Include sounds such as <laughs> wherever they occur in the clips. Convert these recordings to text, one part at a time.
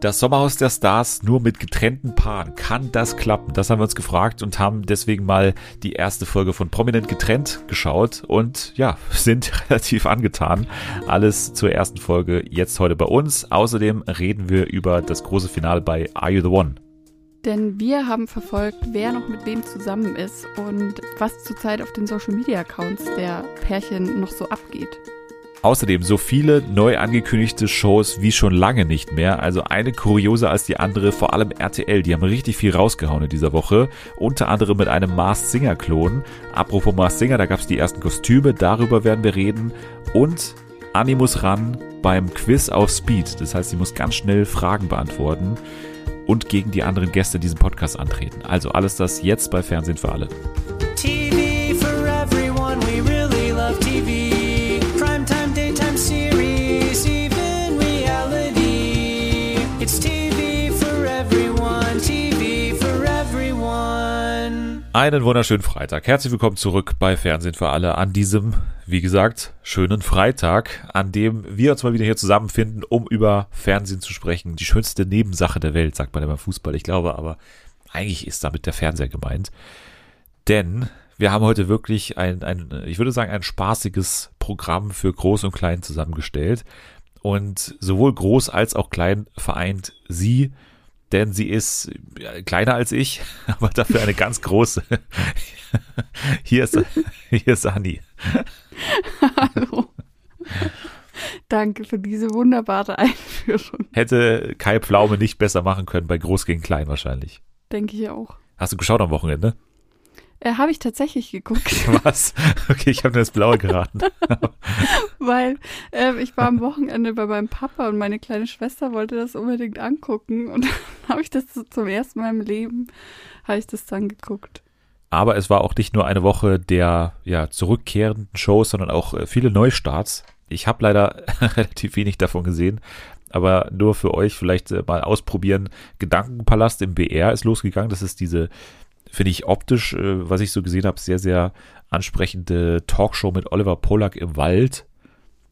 Das Sommerhaus der Stars nur mit getrennten Paaren. Kann das klappen? Das haben wir uns gefragt und haben deswegen mal die erste Folge von Prominent getrennt geschaut und ja, <laughs> sind relativ angetan. Alles zur ersten Folge jetzt heute bei uns. Außerdem reden wir über das große Finale bei Are You the One? Denn wir haben verfolgt, wer noch mit wem zusammen ist und was zurzeit auf den Social Media Accounts der Pärchen noch so abgeht. Außerdem so viele neu angekündigte Shows wie schon lange nicht mehr. Also eine kurioser als die andere, vor allem RTL. Die haben richtig viel rausgehauen in dieser Woche. Unter anderem mit einem Mars Singer Klon. Apropos Mars Singer, da gab es die ersten Kostüme. Darüber werden wir reden. Und Annie muss ran beim Quiz auf Speed. Das heißt, sie muss ganz schnell Fragen beantworten und gegen die anderen Gäste diesen Podcast antreten. Also alles das jetzt bei Fernsehen für alle. TV Einen wunderschönen Freitag. Herzlich willkommen zurück bei Fernsehen für alle an diesem, wie gesagt, schönen Freitag, an dem wir uns mal wieder hier zusammenfinden, um über Fernsehen zu sprechen. Die schönste Nebensache der Welt, sagt man immer Fußball. Ich glaube aber, eigentlich ist damit der Fernseher gemeint. Denn wir haben heute wirklich ein, ein ich würde sagen, ein spaßiges Programm für Groß und Klein zusammengestellt. Und sowohl groß als auch klein vereint sie denn sie ist kleiner als ich, <laughs> aber dafür eine ganz große. <laughs> Hier ist, hier ist Anni. Hallo. Danke für diese wunderbare Einführung. Hätte Kai Pflaume nicht besser machen können bei Groß gegen Klein wahrscheinlich. Denke ich auch. Hast du geschaut am Wochenende? Äh, habe ich tatsächlich geguckt. <laughs> Was? Okay, ich habe das Blaue geraten. <laughs> Weil äh, ich war am Wochenende bei meinem Papa und meine kleine Schwester wollte das unbedingt angucken und <laughs> dann habe ich das zum ersten Mal im Leben, habe ich das dann geguckt. Aber es war auch nicht nur eine Woche der ja, zurückkehrenden Shows, sondern auch äh, viele Neustarts. Ich habe leider relativ wenig davon gesehen, aber nur für euch vielleicht äh, mal ausprobieren. Gedankenpalast im BR ist losgegangen. Das ist diese finde ich optisch, äh, was ich so gesehen habe, sehr, sehr ansprechende Talkshow mit Oliver Pollack im Wald,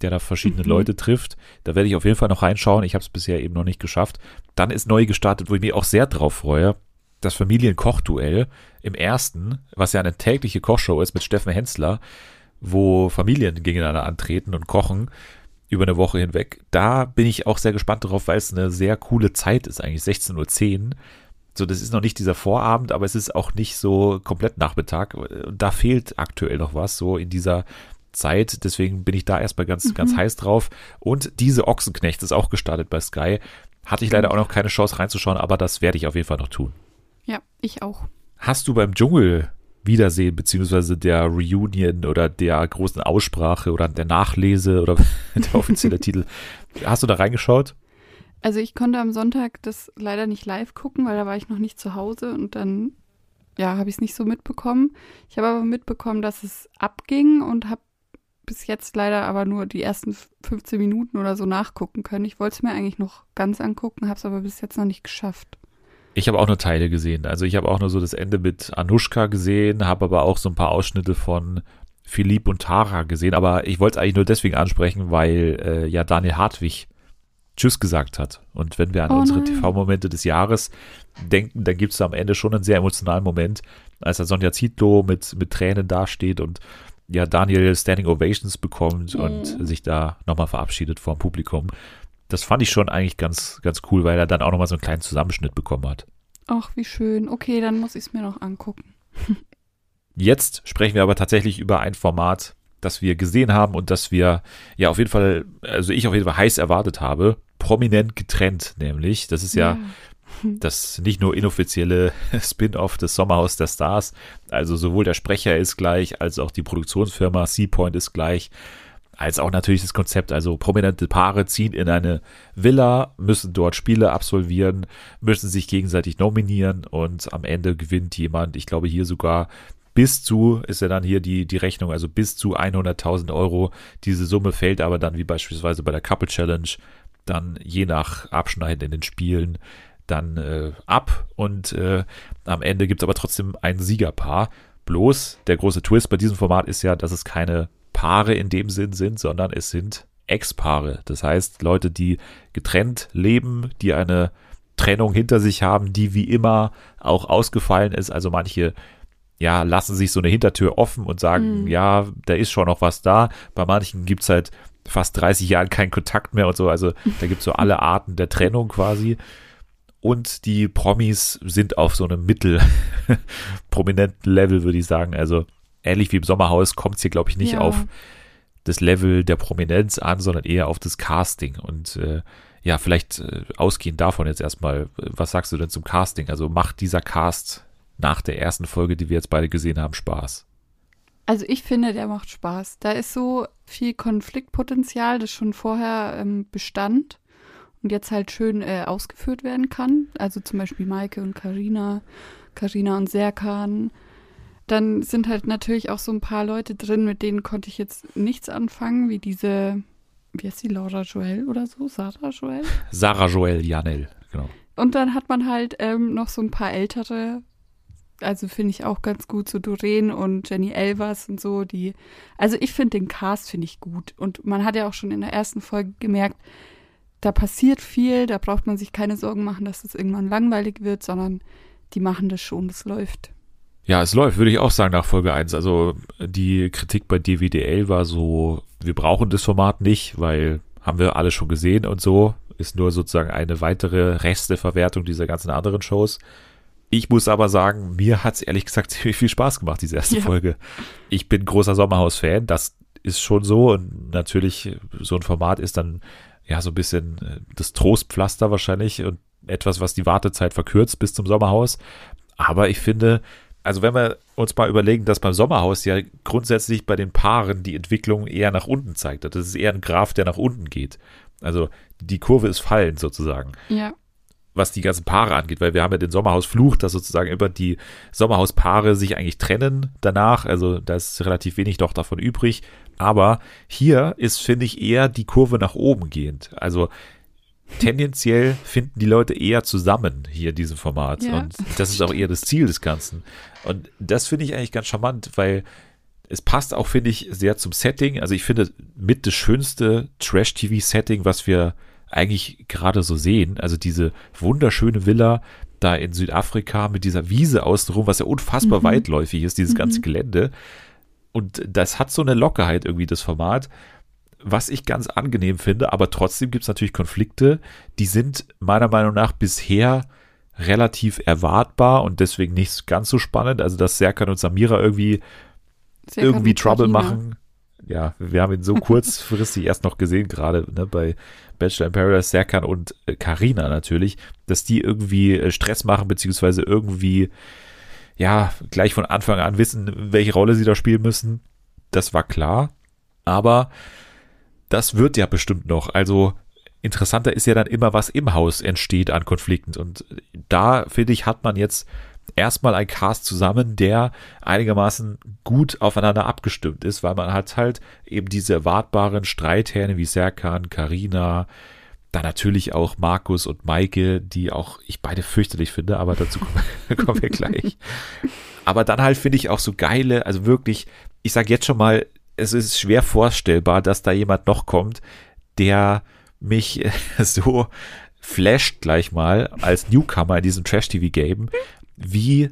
der da verschiedene mhm. Leute trifft. Da werde ich auf jeden Fall noch reinschauen. Ich habe es bisher eben noch nicht geschafft. Dann ist neu gestartet, wo ich mich auch sehr drauf freue. Das Familienkochduell im ersten, was ja eine tägliche Kochshow ist mit Steffen Hensler, wo Familien gegeneinander antreten und kochen über eine Woche hinweg. Da bin ich auch sehr gespannt drauf, weil es eine sehr coole Zeit ist, eigentlich 16.10 Uhr. So, das ist noch nicht dieser Vorabend, aber es ist auch nicht so komplett Nachmittag. Da fehlt aktuell noch was, so in dieser Zeit. Deswegen bin ich da erstmal ganz, mhm. ganz heiß drauf. Und diese Ochsenknecht ist auch gestartet bei Sky. Hatte ich leider auch noch keine Chance reinzuschauen, aber das werde ich auf jeden Fall noch tun. Ja, ich auch. Hast du beim Dschungel Wiedersehen, beziehungsweise der Reunion oder der großen Aussprache oder der Nachlese oder <laughs> der offizielle <laughs> Titel, hast du da reingeschaut? Also ich konnte am Sonntag das leider nicht live gucken, weil da war ich noch nicht zu Hause und dann, ja, habe ich es nicht so mitbekommen. Ich habe aber mitbekommen, dass es abging und habe bis jetzt leider aber nur die ersten 15 Minuten oder so nachgucken können. Ich wollte es mir eigentlich noch ganz angucken, habe es aber bis jetzt noch nicht geschafft. Ich habe auch nur Teile gesehen. Also ich habe auch nur so das Ende mit Anushka gesehen, habe aber auch so ein paar Ausschnitte von Philipp und Tara gesehen. Aber ich wollte es eigentlich nur deswegen ansprechen, weil äh, ja Daniel Hartwig Tschüss gesagt hat. Und wenn wir an oh unsere TV-Momente des Jahres denken, dann gibt es am Ende schon einen sehr emotionalen Moment, als er Sonja Zietlow mit, mit Tränen dasteht und ja, Daniel Standing Ovations bekommt mhm. und sich da nochmal verabschiedet vor dem Publikum. Das fand ich schon eigentlich ganz, ganz cool, weil er dann auch nochmal so einen kleinen Zusammenschnitt bekommen hat. Ach, wie schön. Okay, dann muss ich es mir noch angucken. Jetzt sprechen wir aber tatsächlich über ein Format, das wir gesehen haben und das wir ja auf jeden Fall, also ich auf jeden Fall heiß erwartet habe. Prominent getrennt, nämlich. Das ist ja, ja. das nicht nur inoffizielle <laughs> Spin-off des Sommerhaus der Stars, also sowohl der Sprecher ist gleich, als auch die Produktionsfirma Seapoint ist gleich, als auch natürlich das Konzept, also prominente Paare ziehen in eine Villa, müssen dort Spiele absolvieren, müssen sich gegenseitig nominieren und am Ende gewinnt jemand, ich glaube hier sogar bis zu, ist ja dann hier die, die Rechnung, also bis zu 100.000 Euro. Diese Summe fällt aber dann wie beispielsweise bei der Couple Challenge dann je nach Abschneiden in den Spielen dann äh, ab und äh, am Ende gibt es aber trotzdem ein Siegerpaar. Bloß der große Twist bei diesem Format ist ja, dass es keine Paare in dem Sinn sind, sondern es sind Ex-Paare. Das heißt, Leute, die getrennt leben, die eine Trennung hinter sich haben, die wie immer auch ausgefallen ist. Also manche ja, lassen sich so eine Hintertür offen und sagen, mhm. ja, da ist schon noch was da. Bei manchen gibt es halt fast 30 Jahren keinen Kontakt mehr und so. Also da gibt es so <laughs> alle Arten der Trennung quasi. Und die Promis sind auf so einem mittelprominenten <laughs> Level, würde ich sagen. Also ähnlich wie im Sommerhaus kommt es hier, glaube ich, nicht ja. auf das Level der Prominenz an, sondern eher auf das Casting. Und äh, ja, vielleicht äh, ausgehend davon jetzt erstmal, was sagst du denn zum Casting? Also macht dieser Cast nach der ersten Folge, die wir jetzt beide gesehen haben, Spaß? Also ich finde, der macht Spaß. Da ist so viel Konfliktpotenzial, das schon vorher ähm, bestand und jetzt halt schön äh, ausgeführt werden kann. Also zum Beispiel Maike und Karina, Karina und Serkan. Dann sind halt natürlich auch so ein paar Leute drin, mit denen konnte ich jetzt nichts anfangen, wie diese, wie heißt die, Laura Joel oder so? Sarah Joel? Sarah Joel Janel, genau. Und dann hat man halt ähm, noch so ein paar ältere also finde ich auch ganz gut, so Doreen und Jenny Elvers und so, die, also ich finde den Cast finde ich gut und man hat ja auch schon in der ersten Folge gemerkt, da passiert viel, da braucht man sich keine Sorgen machen, dass es irgendwann langweilig wird, sondern die machen das schon, das läuft. Ja, es läuft, würde ich auch sagen, nach Folge 1. Also die Kritik bei DWDL war so, wir brauchen das Format nicht, weil haben wir alle schon gesehen und so. Ist nur sozusagen eine weitere Resteverwertung dieser ganzen anderen Shows. Ich muss aber sagen, mir hat es ehrlich gesagt <laughs> ziemlich viel Spaß gemacht, diese erste ja. Folge. Ich bin großer Sommerhaus-Fan, das ist schon so. Und natürlich, so ein Format ist dann ja so ein bisschen äh, das Trostpflaster wahrscheinlich und etwas, was die Wartezeit verkürzt bis zum Sommerhaus. Aber ich finde, also wenn wir uns mal überlegen, dass beim Sommerhaus ja grundsätzlich bei den Paaren die Entwicklung eher nach unten zeigt. Das ist eher ein Graph, der nach unten geht. Also die Kurve ist fallend sozusagen. Ja was die ganzen Paare angeht, weil wir haben ja den Sommerhausfluch, dass sozusagen über die Sommerhauspaare sich eigentlich trennen danach. Also da ist relativ wenig doch davon übrig. Aber hier ist, finde ich, eher die Kurve nach oben gehend. Also tendenziell finden die Leute eher zusammen hier in diesem Format. Ja, und das ist auch eher das Ziel des Ganzen. Und das finde ich eigentlich ganz charmant, weil es passt auch, finde ich, sehr zum Setting. Also ich finde mit das schönste Trash-TV-Setting, was wir eigentlich gerade so sehen. Also diese wunderschöne Villa da in Südafrika mit dieser Wiese außenrum, was ja unfassbar mhm. weitläufig ist, dieses mhm. ganze Gelände. Und das hat so eine Lockerheit irgendwie, das Format, was ich ganz angenehm finde, aber trotzdem gibt es natürlich Konflikte, die sind meiner Meinung nach bisher relativ erwartbar und deswegen nicht ganz so spannend. Also, dass Serkan und Samira irgendwie, Serkan irgendwie Trouble machen. Ja, wir haben ihn so kurzfristig erst noch gesehen, gerade ne, bei Bachelor in Paradise, Serkan und Karina äh, natürlich, dass die irgendwie äh, Stress machen, beziehungsweise irgendwie, ja, gleich von Anfang an wissen, welche Rolle sie da spielen müssen. Das war klar. Aber das wird ja bestimmt noch. Also interessanter ist ja dann immer, was im Haus entsteht an Konflikten. Und da, finde ich, hat man jetzt erstmal ein Cast zusammen, der einigermaßen gut aufeinander abgestimmt ist, weil man hat halt eben diese erwartbaren Streithähne wie Serkan, Karina, dann natürlich auch Markus und Maike, die auch ich beide fürchterlich finde, aber dazu kommen, <laughs> kommen wir gleich. Aber dann halt finde ich auch so geile, also wirklich, ich sage jetzt schon mal, es ist schwer vorstellbar, dass da jemand noch kommt, der mich <laughs> so flasht gleich mal als Newcomer in diesem Trash-TV-Game, wie,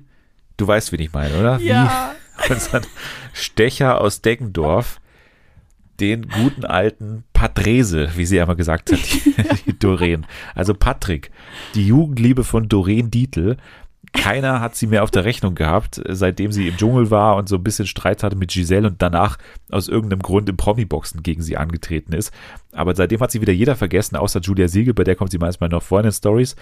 du weißt, wen ich meine, oder? Ja. Wie <laughs> unser Stecher aus Deggendorf den guten alten Patrese, wie sie einmal gesagt hat, die, <laughs> die Doreen. Also Patrick, die Jugendliebe von Doreen Dietl. Keiner hat sie mehr auf der Rechnung gehabt, seitdem sie im Dschungel war und so ein bisschen Streit hatte mit Giselle und danach aus irgendeinem Grund im Promi-Boxen gegen sie angetreten ist. Aber seitdem hat sie wieder jeder vergessen, außer Julia Siegel, bei der kommt sie manchmal noch vor in den Stories.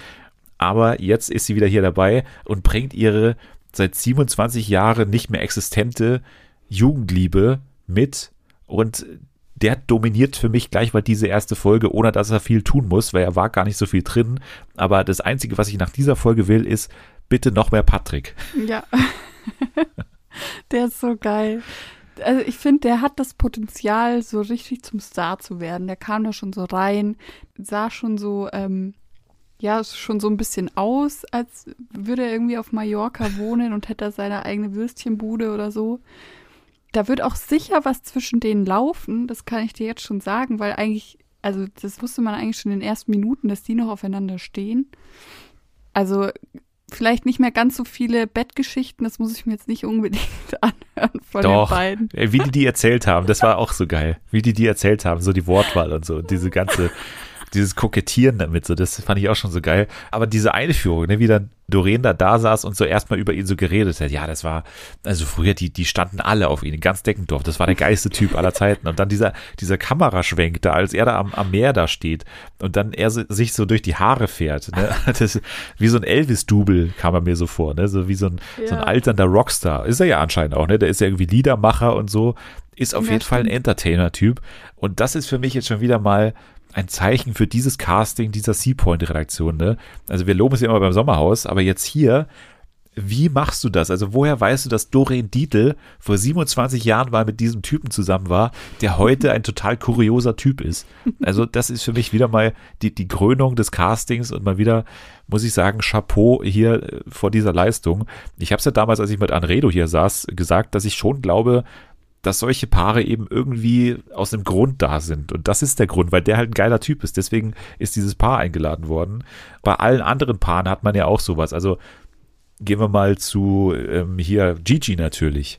Aber jetzt ist sie wieder hier dabei und bringt ihre seit 27 Jahren nicht mehr existente Jugendliebe mit und der dominiert für mich gleich mal diese erste Folge, ohne dass er viel tun muss, weil er war gar nicht so viel drin. Aber das Einzige, was ich nach dieser Folge will, ist bitte noch mehr Patrick. Ja. <laughs> der ist so geil. Also ich finde, der hat das Potenzial, so richtig zum Star zu werden. Der kam da schon so rein, sah schon so ähm, ja schon so ein bisschen aus, als würde er irgendwie auf Mallorca <laughs> wohnen und hätte seine eigene Würstchenbude oder so. da wird auch sicher was zwischen denen laufen, das kann ich dir jetzt schon sagen, weil eigentlich, also das wusste man eigentlich schon in den ersten Minuten, dass die noch aufeinander stehen. Also vielleicht nicht mehr ganz so viele Bettgeschichten, das muss ich mir jetzt nicht unbedingt <laughs> anhören von Doch, den beiden. wie die die erzählt haben, das war auch so geil. Wie die die erzählt haben, so die Wortwahl und so, diese ganze dieses Kokettieren damit, so, das fand ich auch schon so geil. Aber diese Einführung, ne, wie dann Doreen da da saß und so erstmal über ihn so geredet hat, ja, das war, also früher, die, die standen alle auf ihn, ganz Deckendorf, das war der geilste Typ aller Zeiten. Und dann dieser, dieser Kameraschwenk da, als er da am, am Meer da steht und dann er sich so durch die Haare fährt, ne, <laughs> das, wie so ein Elvis-Double kam er mir so vor, ne, so wie so ein, ja. so ein alternder Rockstar. Ist er ja anscheinend auch, ne, der ist ja irgendwie Liedermacher und so, ist auf ja, jeden Fall ein Entertainer-Typ. Und das ist für mich jetzt schon wieder mal ein Zeichen für dieses Casting dieser Seapoint-Redaktion. Ne? Also wir loben es ja immer beim Sommerhaus, aber jetzt hier, wie machst du das? Also woher weißt du, dass Doreen Dietl vor 27 Jahren mal mit diesem Typen zusammen war, der heute ein total kurioser Typ ist? Also das ist für mich wieder mal die, die Krönung des Castings und mal wieder, muss ich sagen, Chapeau hier äh, vor dieser Leistung. Ich habe es ja damals, als ich mit Anredo hier saß, gesagt, dass ich schon glaube, dass solche Paare eben irgendwie aus einem Grund da sind. Und das ist der Grund, weil der halt ein geiler Typ ist. Deswegen ist dieses Paar eingeladen worden. Bei allen anderen Paaren hat man ja auch sowas. Also gehen wir mal zu ähm, hier Gigi natürlich.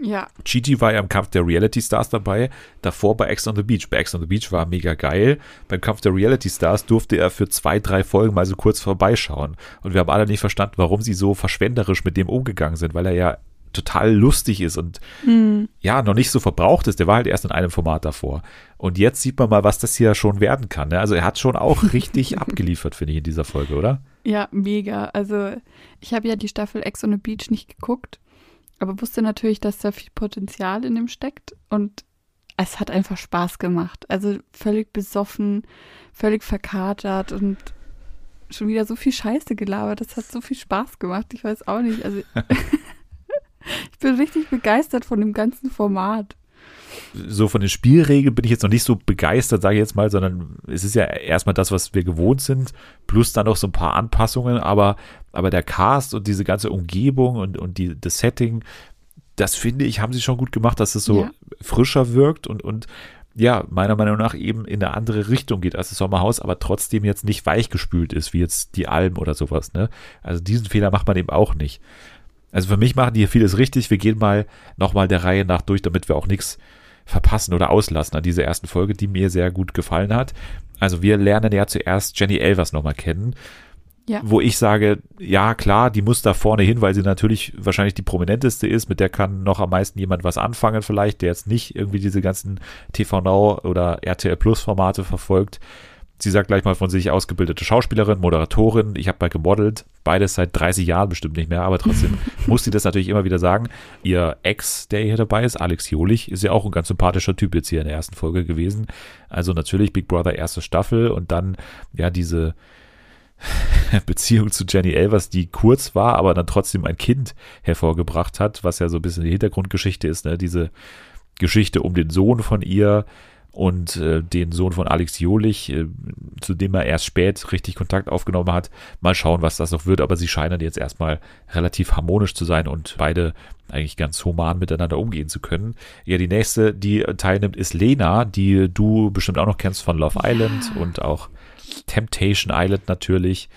Ja. Gigi war ja im Kampf der Reality Stars dabei, davor bei X on the Beach. Bei X on the Beach war mega geil. Beim Kampf der Reality Stars durfte er für zwei, drei Folgen mal so kurz vorbeischauen. Und wir haben alle nicht verstanden, warum sie so verschwenderisch mit dem umgegangen sind, weil er ja total lustig ist und mhm. ja, noch nicht so verbraucht ist. Der war halt erst in einem Format davor. Und jetzt sieht man mal, was das hier schon werden kann. Ne? Also er hat schon auch <laughs> richtig abgeliefert, finde ich, in dieser Folge, oder? Ja, mega. Also ich habe ja die Staffel Ex on the Beach nicht geguckt, aber wusste natürlich, dass da viel Potenzial in dem steckt und es hat einfach Spaß gemacht. Also völlig besoffen, völlig verkatert und schon wieder so viel Scheiße gelabert. Das hat so viel Spaß gemacht. Ich weiß auch nicht. Also <laughs> <laughs> ich bin richtig begeistert von dem ganzen Format. So von den Spielregeln bin ich jetzt noch nicht so begeistert, sage ich jetzt mal, sondern es ist ja erstmal das, was wir gewohnt sind, plus dann noch so ein paar Anpassungen, aber, aber der Cast und diese ganze Umgebung und, und die, das Setting, das finde ich, haben sie schon gut gemacht, dass es so ja. frischer wirkt und, und ja, meiner Meinung nach eben in eine andere Richtung geht als das Sommerhaus, aber trotzdem jetzt nicht weichgespült ist, wie jetzt die Alm oder sowas, ne? Also diesen Fehler macht man eben auch nicht. Also für mich machen die hier vieles richtig. Wir gehen mal nochmal der Reihe nach durch, damit wir auch nichts verpassen oder auslassen an dieser ersten Folge, die mir sehr gut gefallen hat. Also wir lernen ja zuerst Jenny Elvers nochmal kennen. Ja. Wo ich sage, ja klar, die muss da vorne hin, weil sie natürlich wahrscheinlich die prominenteste ist, mit der kann noch am meisten jemand was anfangen vielleicht, der jetzt nicht irgendwie diese ganzen TV Now oder RTL Plus Formate verfolgt. Sie sagt gleich mal von sich ausgebildete Schauspielerin, Moderatorin. Ich habe bei gemodelt, beides seit 30 Jahren bestimmt nicht mehr, aber trotzdem <laughs> muss sie das natürlich immer wieder sagen. Ihr Ex, der hier dabei ist, Alex Jolich, ist ja auch ein ganz sympathischer Typ jetzt hier in der ersten Folge gewesen. Also natürlich Big Brother erste Staffel und dann ja diese <laughs> Beziehung zu Jenny Elvers, die kurz war, aber dann trotzdem ein Kind hervorgebracht hat, was ja so ein bisschen die Hintergrundgeschichte ist, ne? diese Geschichte um den Sohn von ihr, und äh, den Sohn von Alex Jolich, äh, zu dem er erst spät richtig Kontakt aufgenommen hat. Mal schauen, was das noch wird, aber sie scheinen jetzt erstmal relativ harmonisch zu sein und beide eigentlich ganz human miteinander umgehen zu können. Ja, die nächste, die teilnimmt, ist Lena, die du bestimmt auch noch kennst von Love ja. Island und auch Temptation Island natürlich.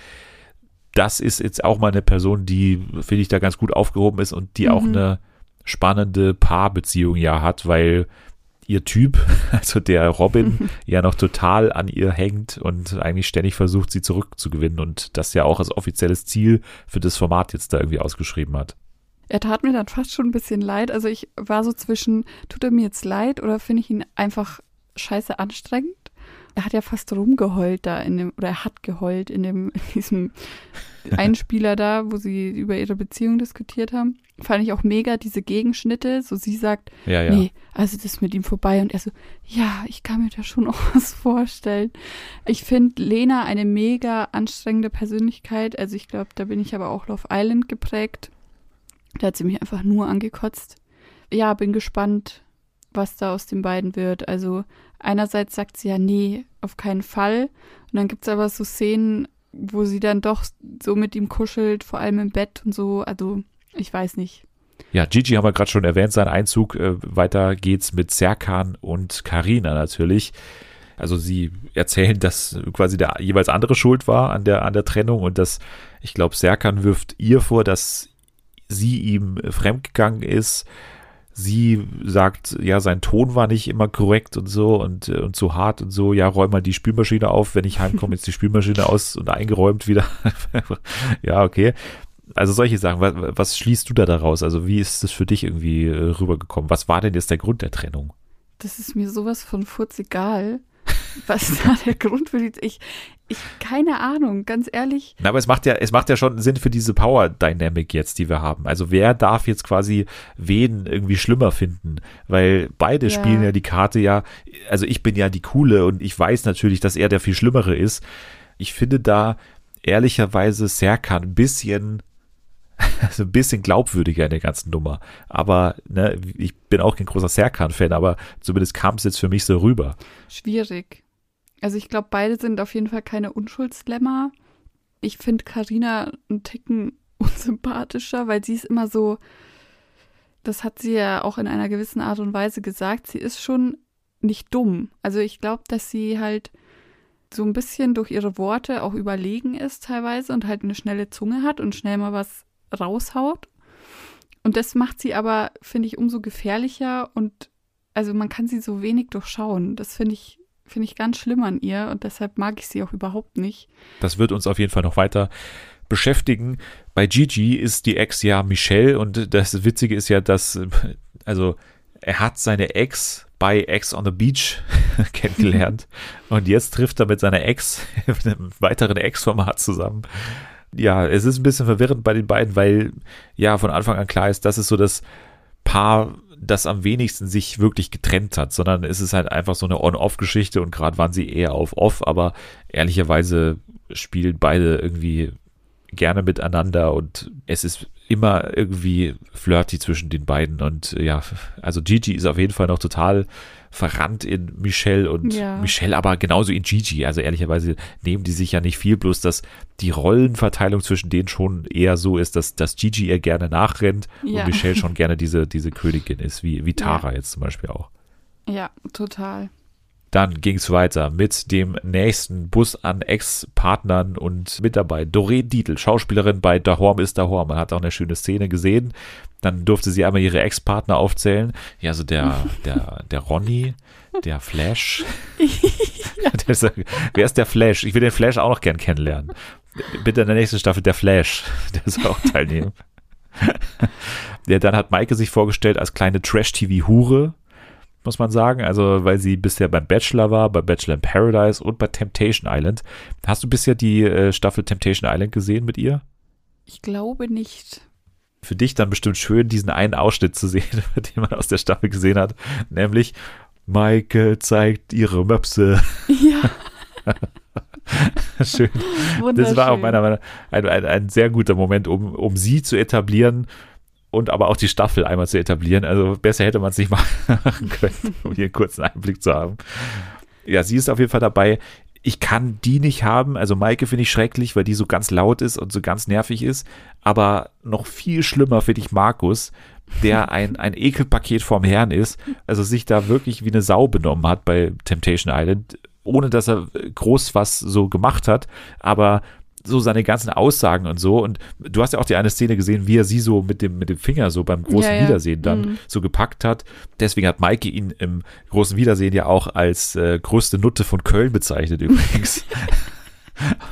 Das ist jetzt auch mal eine Person, die, finde ich, da ganz gut aufgehoben ist und die mhm. auch eine spannende Paarbeziehung ja hat, weil ihr Typ, <laughs> also der Robin, <laughs> ja noch total an ihr hängt und eigentlich ständig versucht, sie zurückzugewinnen und das ja auch als offizielles Ziel für das Format jetzt da irgendwie ausgeschrieben hat. Er tat mir dann fast schon ein bisschen leid. Also ich war so zwischen, tut er mir jetzt leid oder finde ich ihn einfach scheiße anstrengend? Er hat ja fast rumgeheult da in dem, oder er hat geheult in dem, <laughs> in diesem Einspieler da, wo sie über ihre Beziehung diskutiert haben. Fand ich auch mega, diese Gegenschnitte. So sie sagt, ja, ja. nee, also das ist mit ihm vorbei. Und er so, ja, ich kann mir da schon <laughs> auch was vorstellen. Ich finde Lena eine mega anstrengende Persönlichkeit. Also ich glaube, da bin ich aber auch Love Island geprägt. Da hat sie mich einfach nur angekotzt. Ja, bin gespannt, was da aus den beiden wird. Also einerseits sagt sie ja, nee, auf keinen Fall. Und dann gibt es aber so Szenen, wo sie dann doch so mit ihm kuschelt, vor allem im Bett und so. Also, ich weiß nicht. Ja, Gigi haben wir gerade schon erwähnt, sein Einzug. Äh, weiter geht's mit Serkan und Karina natürlich. Also sie erzählen, dass quasi der jeweils andere schuld war an der, an der Trennung und dass, ich glaube, Serkan wirft ihr vor, dass sie ihm fremdgegangen ist. Sie sagt, ja, sein Ton war nicht immer korrekt und so und, und so hart und so, ja, räum mal die Spülmaschine auf, wenn ich heimkomme, ist die Spülmaschine aus und eingeräumt wieder. <laughs> ja, okay. Also solche Sachen, was, was, schließt du da daraus? Also wie ist das für dich irgendwie äh, rübergekommen? Was war denn jetzt der Grund der Trennung? Das ist mir sowas von furz egal <laughs> was da der Grund für die. Ich, ich, keine Ahnung, ganz ehrlich. Na, aber es macht ja, es macht ja schon Sinn für diese Power Dynamic jetzt, die wir haben. Also wer darf jetzt quasi wen irgendwie schlimmer finden? Weil beide ja. spielen ja die Karte ja, also ich bin ja die coole und ich weiß natürlich, dass er der viel Schlimmere ist. Ich finde da ehrlicherweise Serkan ein bisschen <laughs> also ein bisschen glaubwürdiger in der ganzen Nummer. Aber ne, ich bin auch kein großer Serkan-Fan, aber zumindest kam es jetzt für mich so rüber. Schwierig. Also ich glaube, beide sind auf jeden Fall keine Unschuldslämmer. Ich finde Karina einen Ticken <laughs> unsympathischer, weil sie ist immer so, das hat sie ja auch in einer gewissen Art und Weise gesagt, sie ist schon nicht dumm. Also ich glaube, dass sie halt so ein bisschen durch ihre Worte auch überlegen ist teilweise und halt eine schnelle Zunge hat und schnell mal was raushaut. Und das macht sie aber, finde ich, umso gefährlicher und also man kann sie so wenig durchschauen. Das finde ich, finde ich ganz schlimm an ihr und deshalb mag ich sie auch überhaupt nicht. Das wird uns auf jeden Fall noch weiter beschäftigen. Bei Gigi ist die Ex ja Michelle und das Witzige ist ja, dass, also er hat seine Ex bei Ex on the Beach <laughs> kennengelernt <laughs> und jetzt trifft er mit seiner Ex <laughs> in einem weiteren Ex-Format zusammen ja, es ist ein bisschen verwirrend bei den beiden, weil ja von Anfang an klar ist, das ist so das Paar, das am wenigsten sich wirklich getrennt hat, sondern es ist halt einfach so eine On-Off-Geschichte und gerade waren sie eher auf Off, aber ehrlicherweise spielen beide irgendwie gerne miteinander und es ist immer irgendwie flirty zwischen den beiden und ja, also Gigi ist auf jeden Fall noch total verrannt in Michelle und ja. Michelle aber genauso in Gigi. Also ehrlicherweise nehmen die sich ja nicht viel, bloß dass die Rollenverteilung zwischen denen schon eher so ist, dass, dass Gigi ihr gerne nachrennt ja. und Michelle schon <laughs> gerne diese, diese Königin ist, wie, wie Tara ja. jetzt zum Beispiel auch. Ja, total. Dann ging es weiter mit dem nächsten Bus an Ex-Partnern und mit dabei Doreen Dietl, Schauspielerin bei Dahorm ist Dahorm. Man hat auch eine schöne Szene gesehen. Dann durfte sie einmal ihre Ex-Partner aufzählen. Ja, so der, <laughs> der, der Ronny, der Flash. <laughs> <laughs> ist, wer ist der Flash? Ich will den Flash auch noch gern kennenlernen. Bitte in der nächsten Staffel der Flash. Der soll auch teilnehmen. ja, dann hat Maike sich vorgestellt als kleine Trash-TV-Hure muss man sagen. Also, weil sie bisher beim Bachelor war, bei Bachelor in Paradise und bei Temptation Island. Hast du bisher die äh, Staffel Temptation Island gesehen mit ihr? Ich glaube nicht. Für dich dann bestimmt schön, diesen einen Ausschnitt zu sehen, <laughs> den man aus der Staffel gesehen hat. Nämlich, Maike zeigt ihre Möpse. Ja. <laughs> Schön. Das war auch meiner Meinung nach ein, ein, ein, sehr guter Moment, um, um sie zu etablieren und aber auch die Staffel einmal zu etablieren. Also besser hätte man es nicht <laughs> machen können, um hier einen kurzen Einblick zu haben. Ja, sie ist auf jeden Fall dabei. Ich kann die nicht haben. Also Maike finde ich schrecklich, weil die so ganz laut ist und so ganz nervig ist. Aber noch viel schlimmer finde ich Markus, der ein, ein Ekelpaket vorm Herrn ist. Also sich da wirklich wie eine Sau benommen hat bei Temptation Island ohne dass er groß was so gemacht hat, aber so seine ganzen Aussagen und so. Und du hast ja auch die eine Szene gesehen, wie er sie so mit dem, mit dem Finger so beim großen ja, ja. Wiedersehen dann mhm. so gepackt hat. Deswegen hat Maike ihn im großen Wiedersehen ja auch als äh, größte Nutte von Köln bezeichnet übrigens. <laughs>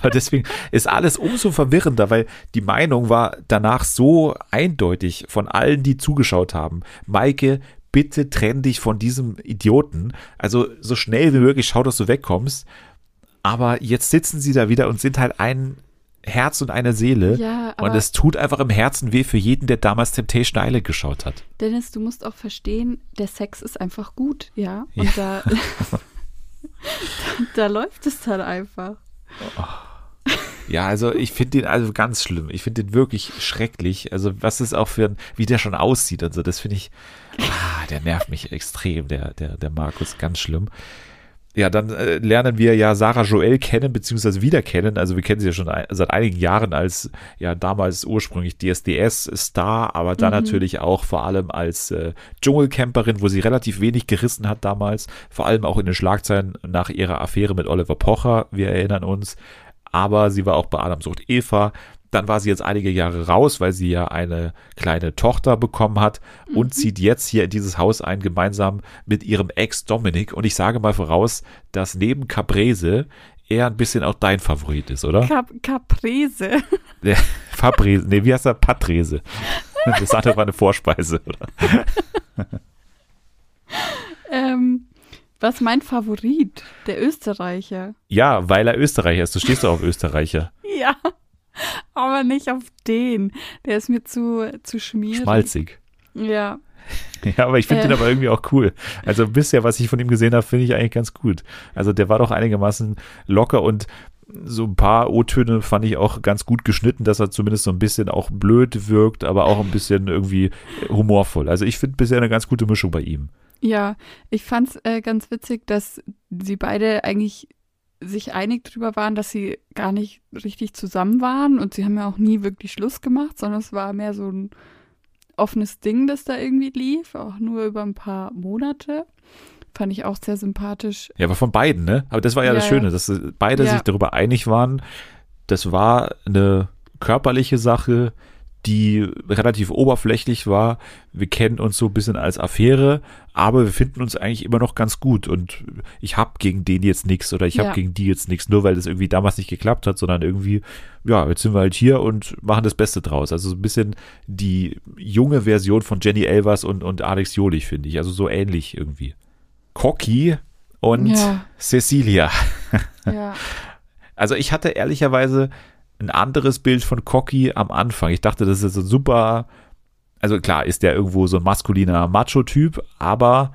Aber deswegen ist alles umso verwirrender, weil die Meinung war danach so eindeutig von allen, die zugeschaut haben. Maike, bitte trenn dich von diesem Idioten. Also so schnell wie möglich schau, dass du wegkommst. Aber jetzt sitzen sie da wieder und sind halt ein Herz und eine Seele. Ja, und es tut einfach im Herzen weh für jeden, der damals Temptation Island geschaut hat. Dennis, du musst auch verstehen, der Sex ist einfach gut, ja. Und ja. Da, <laughs> da läuft es dann einfach. Oh. Ja, also ich finde den also ganz schlimm. Ich finde den wirklich schrecklich. Also was ist auch für ein, wie der schon aussieht und so, das finde ich, ah, der nervt mich extrem, der, der, der Markus, ganz schlimm. Ja, dann äh, lernen wir ja Sarah Joel kennen, beziehungsweise wieder kennen. Also wir kennen sie ja schon ein, seit einigen Jahren als ja damals ursprünglich DSDS-Star, aber dann mhm. natürlich auch vor allem als äh, Dschungelcamperin, wo sie relativ wenig gerissen hat damals. Vor allem auch in den Schlagzeilen nach ihrer Affäre mit Oliver Pocher, wir erinnern uns. Aber sie war auch bei Adam Sucht Eva, dann war sie jetzt einige Jahre raus, weil sie ja eine kleine Tochter bekommen hat mhm. und zieht jetzt hier in dieses Haus ein, gemeinsam mit ihrem Ex Dominik. Und ich sage mal voraus, dass neben Caprese eher ein bisschen auch dein Favorit ist, oder? Cap Caprese. <laughs> Ja, Fabrese, nee, wie heißt er? Patrese. Das andere war eine Vorspeise, oder? <laughs> ähm, was mein Favorit? Der Österreicher. Ja, weil er Österreicher ist. Du stehst doch auf Österreicher. ja. <laughs> Aber nicht auf den. Der ist mir zu, zu schmierig. Schmalzig. Ja. <laughs> Ja, aber ich finde äh. den aber irgendwie auch cool. Also bisher, was ich von ihm gesehen habe, finde ich eigentlich ganz gut. Also der war doch einigermaßen locker und so ein paar O-Töne fand ich auch ganz gut geschnitten, dass er zumindest so ein bisschen auch blöd wirkt, aber auch ein bisschen irgendwie humorvoll. Also ich finde bisher eine ganz gute Mischung bei ihm. Ja, ich fand es äh, ganz witzig, dass sie beide eigentlich sich einig darüber waren, dass sie gar nicht richtig zusammen waren und sie haben ja auch nie wirklich Schluss gemacht, sondern es war mehr so ein offenes Ding, das da irgendwie lief, auch nur über ein paar Monate. Fand ich auch sehr sympathisch. Ja, aber von beiden, ne? Aber das war ja, ja das Schöne, dass beide ja. sich darüber einig waren. Das war eine körperliche Sache, die relativ oberflächlich war. Wir kennen uns so ein bisschen als Affäre, aber wir finden uns eigentlich immer noch ganz gut und ich habe gegen den jetzt nichts oder ich habe ja. gegen die jetzt nichts, nur weil das irgendwie damals nicht geklappt hat, sondern irgendwie, ja, jetzt sind wir halt hier und machen das Beste draus. Also so ein bisschen die junge Version von Jenny Elvers und, und Alex Jolich, finde ich. Also so ähnlich irgendwie. Cocky und ja. Cecilia. Ja. <laughs> Also ich hatte ehrlicherweise ein anderes Bild von Cocky am Anfang. Ich dachte, das ist so super, also klar ist der irgendwo so ein maskuliner Macho-Typ, aber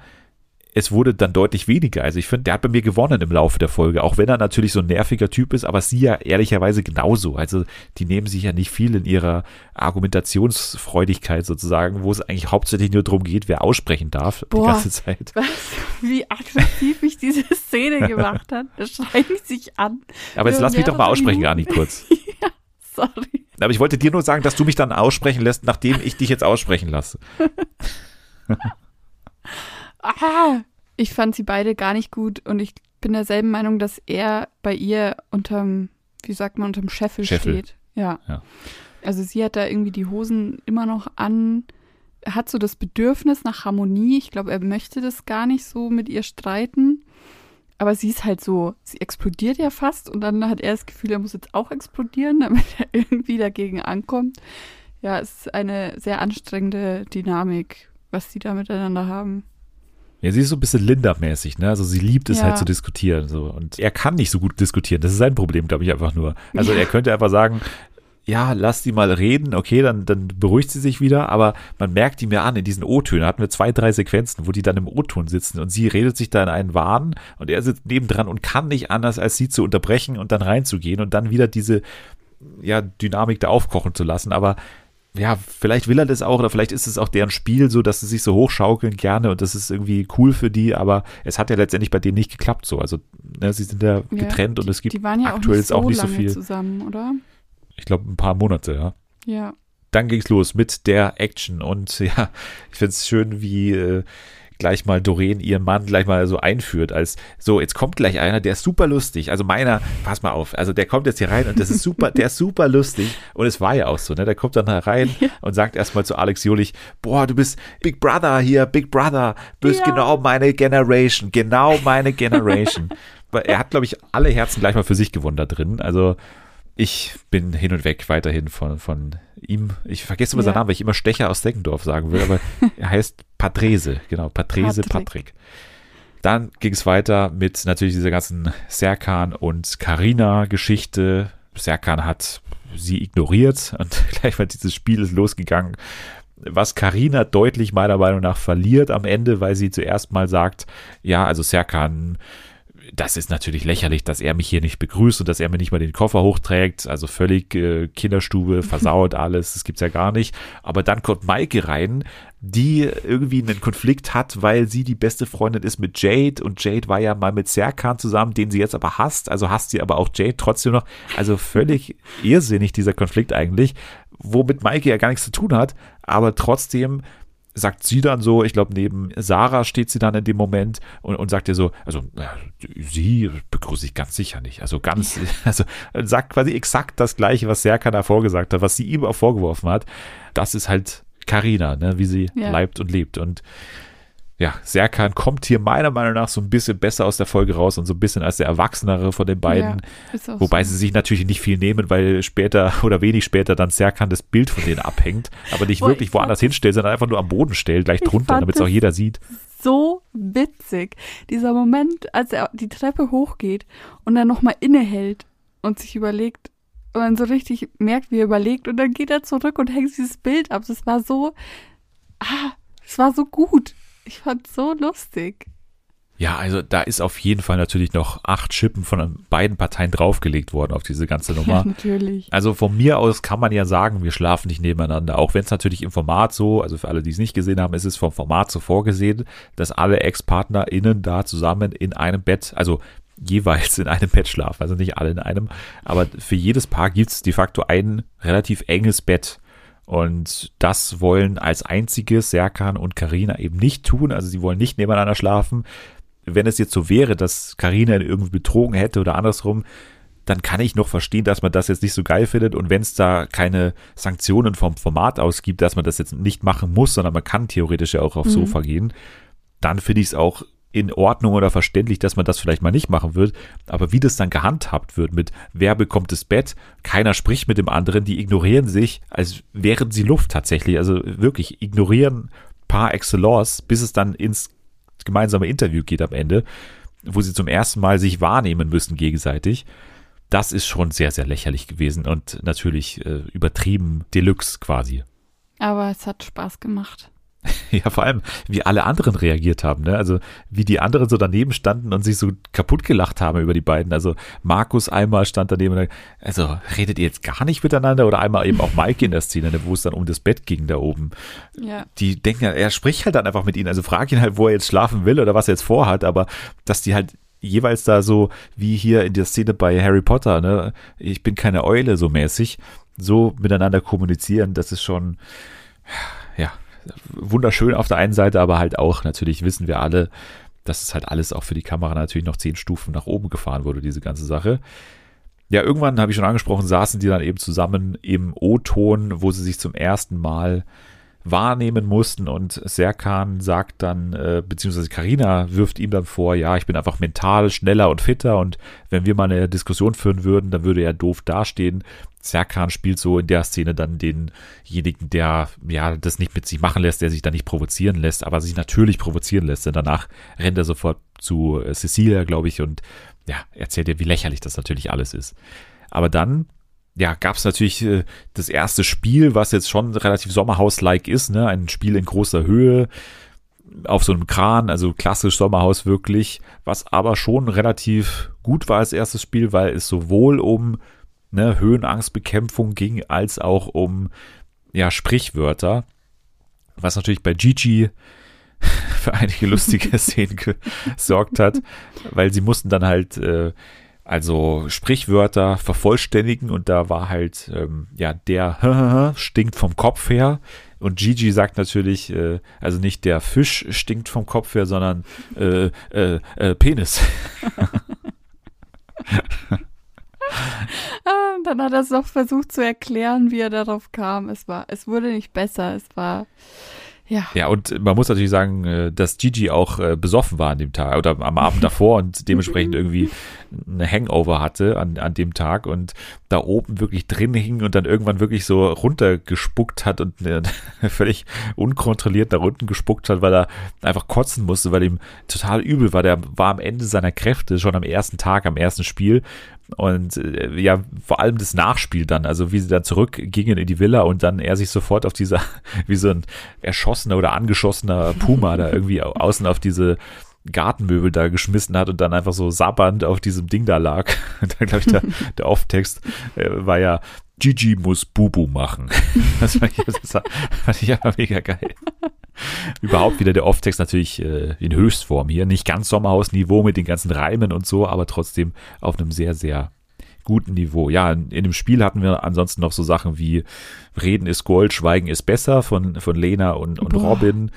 es wurde dann deutlich weniger. Also ich finde, der hat bei mir gewonnen im Laufe der Folge, auch wenn er natürlich so ein nerviger Typ ist, aber sie ja ehrlicherweise genauso. Also die nehmen sich ja nicht viel in ihrer Argumentationsfreudigkeit sozusagen, wo es eigentlich hauptsächlich nur darum geht, wer aussprechen darf Boah, die ganze Zeit. <laughs> Was, wie aggressiv mich diese Szene <laughs> gemacht hat. Das schreit sich an. Aber jetzt lass mich doch mal aussprechen, gar nicht kurz. <laughs> sorry. Aber ich wollte dir nur sagen, dass du mich dann aussprechen lässt, nachdem ich dich jetzt aussprechen lasse. <laughs> ah, ich fand sie beide gar nicht gut und ich bin derselben Meinung, dass er bei ihr unterm, wie sagt man, unterm Scheffel, Scheffel. steht. Ja. ja. Also sie hat da irgendwie die Hosen immer noch an, hat so das Bedürfnis nach Harmonie. Ich glaube, er möchte das gar nicht so mit ihr streiten. Aber sie ist halt so, sie explodiert ja fast und dann hat er das Gefühl, er muss jetzt auch explodieren, <laughs> damit er irgendwie dagegen ankommt. Ja, es ist eine sehr anstrengende Dynamik, was die da miteinander haben. Ja, sie ist so ein bisschen Linda-mäßig, ne? Also sie liebt es halt ja. halt zu diskutieren. So. Und er kann nicht so gut diskutieren. Das ist sein Problem, glaube ich, einfach nur. Also ja. er könnte einfach sagen, ja, lass die mal reden, okay, dann, dann beruhigt sie sich wieder, aber man merkt die mir an in diesen O-Tönen, hatten wir zwei, drei Sequenzen, wo die dann im O-Ton sitzen und sie redet sich da in einen Wahn und er sitzt nebendran und kann nicht anders, als sie zu unterbrechen und dann reinzugehen und dann wieder diese, ja, Dynamik da aufkochen zu lassen, aber ja, vielleicht will er das auch oder vielleicht ist es auch deren Spiel so, dass sie sich so hochschaukeln gerne und das ist irgendwie cool für die, aber es hat ja letztendlich bei denen nicht geklappt so. Also ne, sie sind ja getrennt ja, die, und es gibt ja aktuell auch nicht so, auch nicht so viel zusammen, oder? Ich glaube ein paar Monate, ja. Ja. Dann ging es los mit der Action und <laughs> ja, ich finde es schön, wie äh, gleich mal Doreen ihren Mann gleich mal so einführt, als so, jetzt kommt gleich einer, der ist super lustig. Also meiner, pass mal auf, also der kommt jetzt hier rein und das ist super, der ist super lustig. Und es war ja auch so, ne? Der kommt dann herein ja. und sagt erstmal zu Alex Jolich, boah, du bist Big Brother hier, Big Brother, du bist ja. genau meine Generation, genau meine Generation. <laughs> er hat, glaube ich, alle Herzen gleich mal für sich gewonnen da drin. Also ich bin hin und weg weiterhin von, von ihm. Ich vergesse immer ja. seinen Namen, weil ich immer Stecher aus Deckendorf sagen will, aber <laughs> er heißt Patrese, genau, Patrese Patrick. Patrick. Dann ging es weiter mit natürlich dieser ganzen Serkan und Karina-Geschichte. Serkan hat sie ignoriert und <laughs> gleich mal dieses Spiel ist losgegangen, was Karina deutlich meiner Meinung nach verliert am Ende, weil sie zuerst mal sagt, ja, also Serkan das ist natürlich lächerlich, dass er mich hier nicht begrüßt und dass er mir nicht mal den Koffer hochträgt. Also völlig äh, Kinderstube, <laughs> versaut alles, das gibt's ja gar nicht. Aber dann kommt Maike rein, die irgendwie einen Konflikt hat, weil sie die beste Freundin ist mit Jade und Jade war ja mal mit Serkan zusammen, den sie jetzt aber hasst, also hasst sie aber auch Jade trotzdem noch. Also völlig irrsinnig dieser Konflikt eigentlich, womit Maike ja gar nichts zu tun hat, aber trotzdem sagt sie dann so, ich glaube, neben Sarah steht sie dann in dem Moment und, und sagt ihr so, also ja, sie begrüße ich ganz sicher nicht. Also ganz, <laughs> also sagt quasi exakt das gleiche, was Serkan davor gesagt hat, was sie ihm auch vorgeworfen hat. Das ist halt Karina, ne, wie sie ja. leibt und lebt. Und ja, Serkan kommt hier meiner Meinung nach so ein bisschen besser aus der Folge raus und so ein bisschen als der Erwachsenere von den beiden. Ja, Wobei so. sie sich natürlich nicht viel nehmen, weil später <laughs> oder wenig später dann Serkan das Bild von denen abhängt, aber nicht Boah, wirklich woanders hinstellt, sondern einfach nur am Boden stellt, gleich drunter, damit es auch jeder sieht. So witzig. Dieser Moment, als er die Treppe hochgeht und dann nochmal innehält und sich überlegt, und man so richtig merkt, wie er überlegt und dann geht er zurück und hängt dieses Bild ab. Das war so, ah, es war so gut. Ich fand's so lustig. Ja, also da ist auf jeden Fall natürlich noch acht Schippen von beiden Parteien draufgelegt worden auf diese ganze <laughs> Nummer. Ja, natürlich. Also von mir aus kann man ja sagen, wir schlafen nicht nebeneinander. Auch wenn es natürlich im Format so, also für alle, die es nicht gesehen haben, ist es vom Format so vorgesehen, dass alle Ex-PartnerInnen da zusammen in einem Bett, also jeweils in einem Bett schlafen, also nicht alle in einem, aber für jedes Paar gibt es de facto ein relativ enges Bett. Und das wollen als einziges Serkan und Karina eben nicht tun. Also sie wollen nicht nebeneinander schlafen. Wenn es jetzt so wäre, dass Karina irgendwie betrogen hätte oder andersrum, dann kann ich noch verstehen, dass man das jetzt nicht so geil findet. Und wenn es da keine Sanktionen vom Format aus gibt, dass man das jetzt nicht machen muss, sondern man kann theoretisch ja auch aufs mhm. Sofa gehen, dann finde ich es auch in Ordnung oder verständlich, dass man das vielleicht mal nicht machen wird. Aber wie das dann gehandhabt wird mit wer bekommt das Bett, keiner spricht mit dem anderen, die ignorieren sich, als wären sie Luft tatsächlich. Also wirklich ignorieren par excellence, bis es dann ins gemeinsame Interview geht am Ende, wo sie zum ersten Mal sich wahrnehmen müssen gegenseitig. Das ist schon sehr, sehr lächerlich gewesen und natürlich äh, übertrieben Deluxe quasi. Aber es hat Spaß gemacht. <laughs> Ja, vor allem, wie alle anderen reagiert haben, ne? Also, wie die anderen so daneben standen und sich so kaputt gelacht haben über die beiden. Also, Markus einmal stand daneben und also, redet ihr jetzt gar nicht miteinander? Oder einmal eben auch Mike in der Szene, ne, wo es dann um das Bett ging da oben. Ja. Die denken, er spricht halt dann einfach mit ihnen. Also, frag ihn halt, wo er jetzt schlafen will oder was er jetzt vorhat. Aber, dass die halt jeweils da so, wie hier in der Szene bei Harry Potter, ne? Ich bin keine Eule so mäßig, so miteinander kommunizieren, das ist schon, ja, wunderschön auf der einen Seite, aber halt auch, natürlich wissen wir alle, dass es halt alles auch für die Kamera natürlich noch zehn Stufen nach oben gefahren wurde, diese ganze Sache. Ja, irgendwann habe ich schon angesprochen, saßen die dann eben zusammen im O-Ton, wo sie sich zum ersten Mal wahrnehmen mussten und Serkan sagt dann, äh, beziehungsweise Karina wirft ihm dann vor, ja, ich bin einfach mental schneller und fitter und wenn wir mal eine Diskussion führen würden, dann würde er doof dastehen. Serkan spielt so in der Szene dann denjenigen, der ja das nicht mit sich machen lässt, der sich da nicht provozieren lässt, aber sich natürlich provozieren lässt. Denn danach rennt er sofort zu äh, Cecilia, glaube ich, und ja, erzählt ihr, wie lächerlich das natürlich alles ist. Aber dann ja, gab es natürlich äh, das erste Spiel, was jetzt schon relativ Sommerhaus-like ist, ne? Ein Spiel in großer Höhe auf so einem Kran, also klassisch Sommerhaus wirklich, was aber schon relativ gut war als erstes Spiel, weil es sowohl um ne, Höhenangstbekämpfung ging, als auch um ja, Sprichwörter, was natürlich bei Gigi <laughs> für einige lustige <laughs> Szenen gesorgt hat, weil sie mussten dann halt äh, also Sprichwörter vervollständigen und da war halt, ähm, ja, der <laughs> stinkt vom Kopf her und Gigi sagt natürlich, äh, also nicht der Fisch stinkt vom Kopf her, sondern äh, äh, äh Penis. <laughs> ah, dann hat er es noch versucht zu erklären, wie er darauf kam. Es war, es wurde nicht besser, es war ja. Ja, und man muss natürlich sagen, äh, dass Gigi auch äh, besoffen war an dem Tag oder am Abend davor und dementsprechend <laughs> irgendwie eine Hangover hatte an, an dem Tag und da oben wirklich drin hing und dann irgendwann wirklich so runtergespuckt hat und äh, <laughs> völlig unkontrolliert nach unten gespuckt hat, weil er einfach kotzen musste, weil ihm total übel war. Der war am Ende seiner Kräfte schon am ersten Tag, am ersten Spiel und äh, ja, vor allem das Nachspiel dann, also wie sie dann zurückgingen in die Villa und dann er sich sofort auf dieser, <laughs> wie so ein erschossener oder angeschossener Puma da <laughs> irgendwie außen auf diese Gartenmöbel da geschmissen hat und dann einfach so sabbernd auf diesem Ding da lag. <laughs> Und dann, glaube ich, der, <laughs> der Off-Text äh, war ja, Gigi muss Bubu machen. <laughs> Das fand ich, das fand ich aber mega geil. Überhaupt wieder der Off-Text natürlich äh, in Höchstform hier. Nicht ganz Sommerhaus-Niveau mit den ganzen Reimen und so, aber trotzdem auf einem sehr, sehr guten Niveau. Ja, in, in dem Spiel hatten wir ansonsten noch so Sachen wie Reden ist Gold, Schweigen ist besser von, von Lena und, und Robin.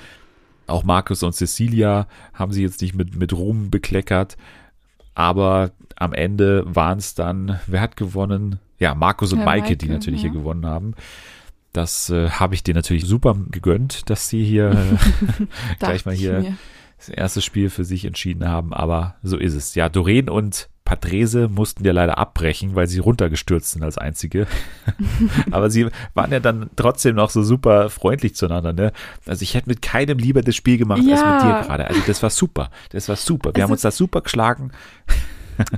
Auch Markus und Cecilia haben sie jetzt nicht mit, mit Ruhm bekleckert. Aber am Ende waren es dann, wer hat gewonnen? Ja, Markus und ja, Maike, Maike, die natürlich ja. hier gewonnen haben. Das äh, habe ich dir natürlich super gegönnt, dass sie hier äh, <laughs> <laughs> gleich mal hier das erste Spiel für sich entschieden haben. Aber so ist es. Ja, Doreen und Patrese mussten ja leider abbrechen, weil sie runtergestürzt sind als einzige. <laughs> Aber sie waren ja dann trotzdem noch so super freundlich zueinander. Ne? Also ich hätte mit keinem lieber das Spiel gemacht ja. als mit dir gerade. Also das war super. Das war super. Wir also, haben uns da super geschlagen.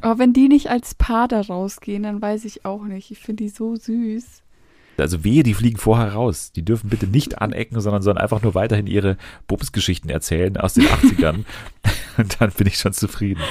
Aber <laughs> wenn die nicht als Paar da rausgehen, dann weiß ich auch nicht. Ich finde die so süß. Also wehe, die fliegen vorher raus. Die dürfen bitte nicht anecken, sondern sollen einfach nur weiterhin ihre Bumsgeschichten erzählen aus den <laughs> 80ern. Und dann bin ich schon zufrieden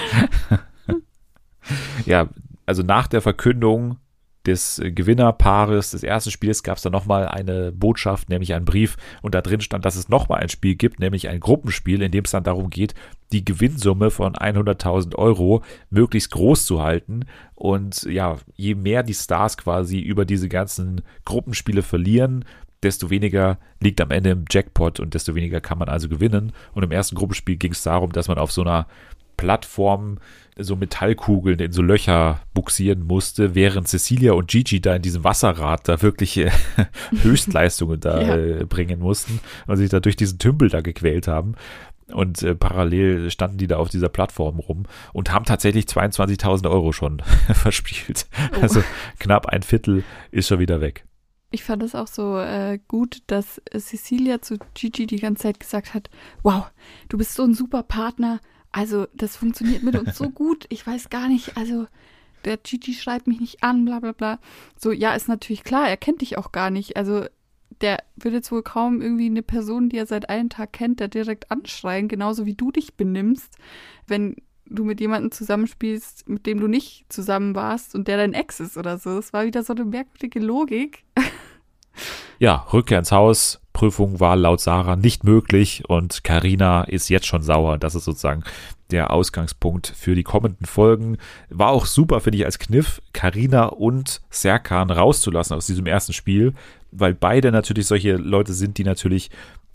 ja, also nach der Verkündung des Gewinnerpaares des ersten Spiels gab es dann nochmal eine Botschaft, nämlich einen Brief. Und da drin stand, dass es nochmal ein Spiel gibt, nämlich ein Gruppenspiel, in dem es dann darum geht, die Gewinnsumme von 100.000 Euro möglichst groß zu halten. Und ja, je mehr die Stars quasi über diese ganzen Gruppenspiele verlieren, desto weniger liegt am Ende im Jackpot und desto weniger kann man also gewinnen. Und im ersten Gruppenspiel ging es darum, dass man auf so einer Plattform so Metallkugeln in so Löcher buxieren musste, während Cecilia und Gigi da in diesem Wasserrad da wirklich äh, <laughs> Höchstleistungen da <laughs> ja. äh, bringen mussten und sich da durch diesen Tümpel da gequält haben. Und äh, parallel standen die da auf dieser Plattform rum und haben tatsächlich 22.000 Euro schon <laughs> verspielt. Oh. Also knapp ein Viertel ist schon wieder weg. Ich fand es auch so äh, gut, dass Cecilia zu Gigi die ganze Zeit gesagt hat, wow, du bist so ein super Partner, also, das funktioniert mit uns so <laughs> gut. Ich weiß gar nicht, also der Gigi schreibt mich nicht an, bla bla bla. So, ja, ist natürlich klar, er kennt dich auch gar nicht. Also, der würde jetzt wohl kaum irgendwie eine Person, die er seit einem Tag kennt, der direkt anschreien, genauso wie du dich benimmst, wenn du mit jemandem zusammenspielst, mit dem du nicht zusammen warst und der dein Ex ist oder so. Es war wieder so eine merkwürdige Logik. Ja, Rückkehr ins Haus, Prüfung war laut Sarah nicht möglich und Karina ist jetzt schon sauer. Das ist sozusagen der Ausgangspunkt für die kommenden Folgen. War auch super, finde ich, als Kniff, Karina und Serkan rauszulassen aus diesem ersten Spiel, weil beide natürlich solche Leute sind, die natürlich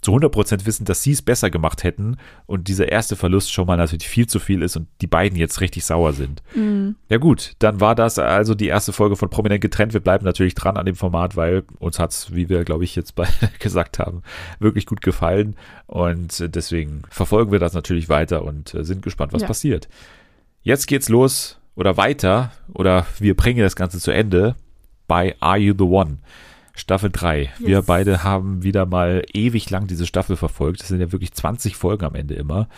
zu 100% wissen, dass sie es besser gemacht hätten und dieser erste Verlust schon mal natürlich viel zu viel ist und die beiden jetzt richtig sauer sind. Mhm. Ja gut, dann war das also die erste Folge von Prominent getrennt. Wir bleiben natürlich dran an dem Format, weil uns hat es, wie wir glaube ich jetzt beide <laughs> gesagt haben, wirklich gut gefallen und deswegen verfolgen wir das natürlich weiter und äh, sind gespannt, was ja. passiert. Jetzt geht's los oder weiter oder wir bringen das Ganze zu Ende bei Are You the One? Staffel 3. Yes. Wir beide haben wieder mal ewig lang diese Staffel verfolgt. Das sind ja wirklich 20 Folgen am Ende immer,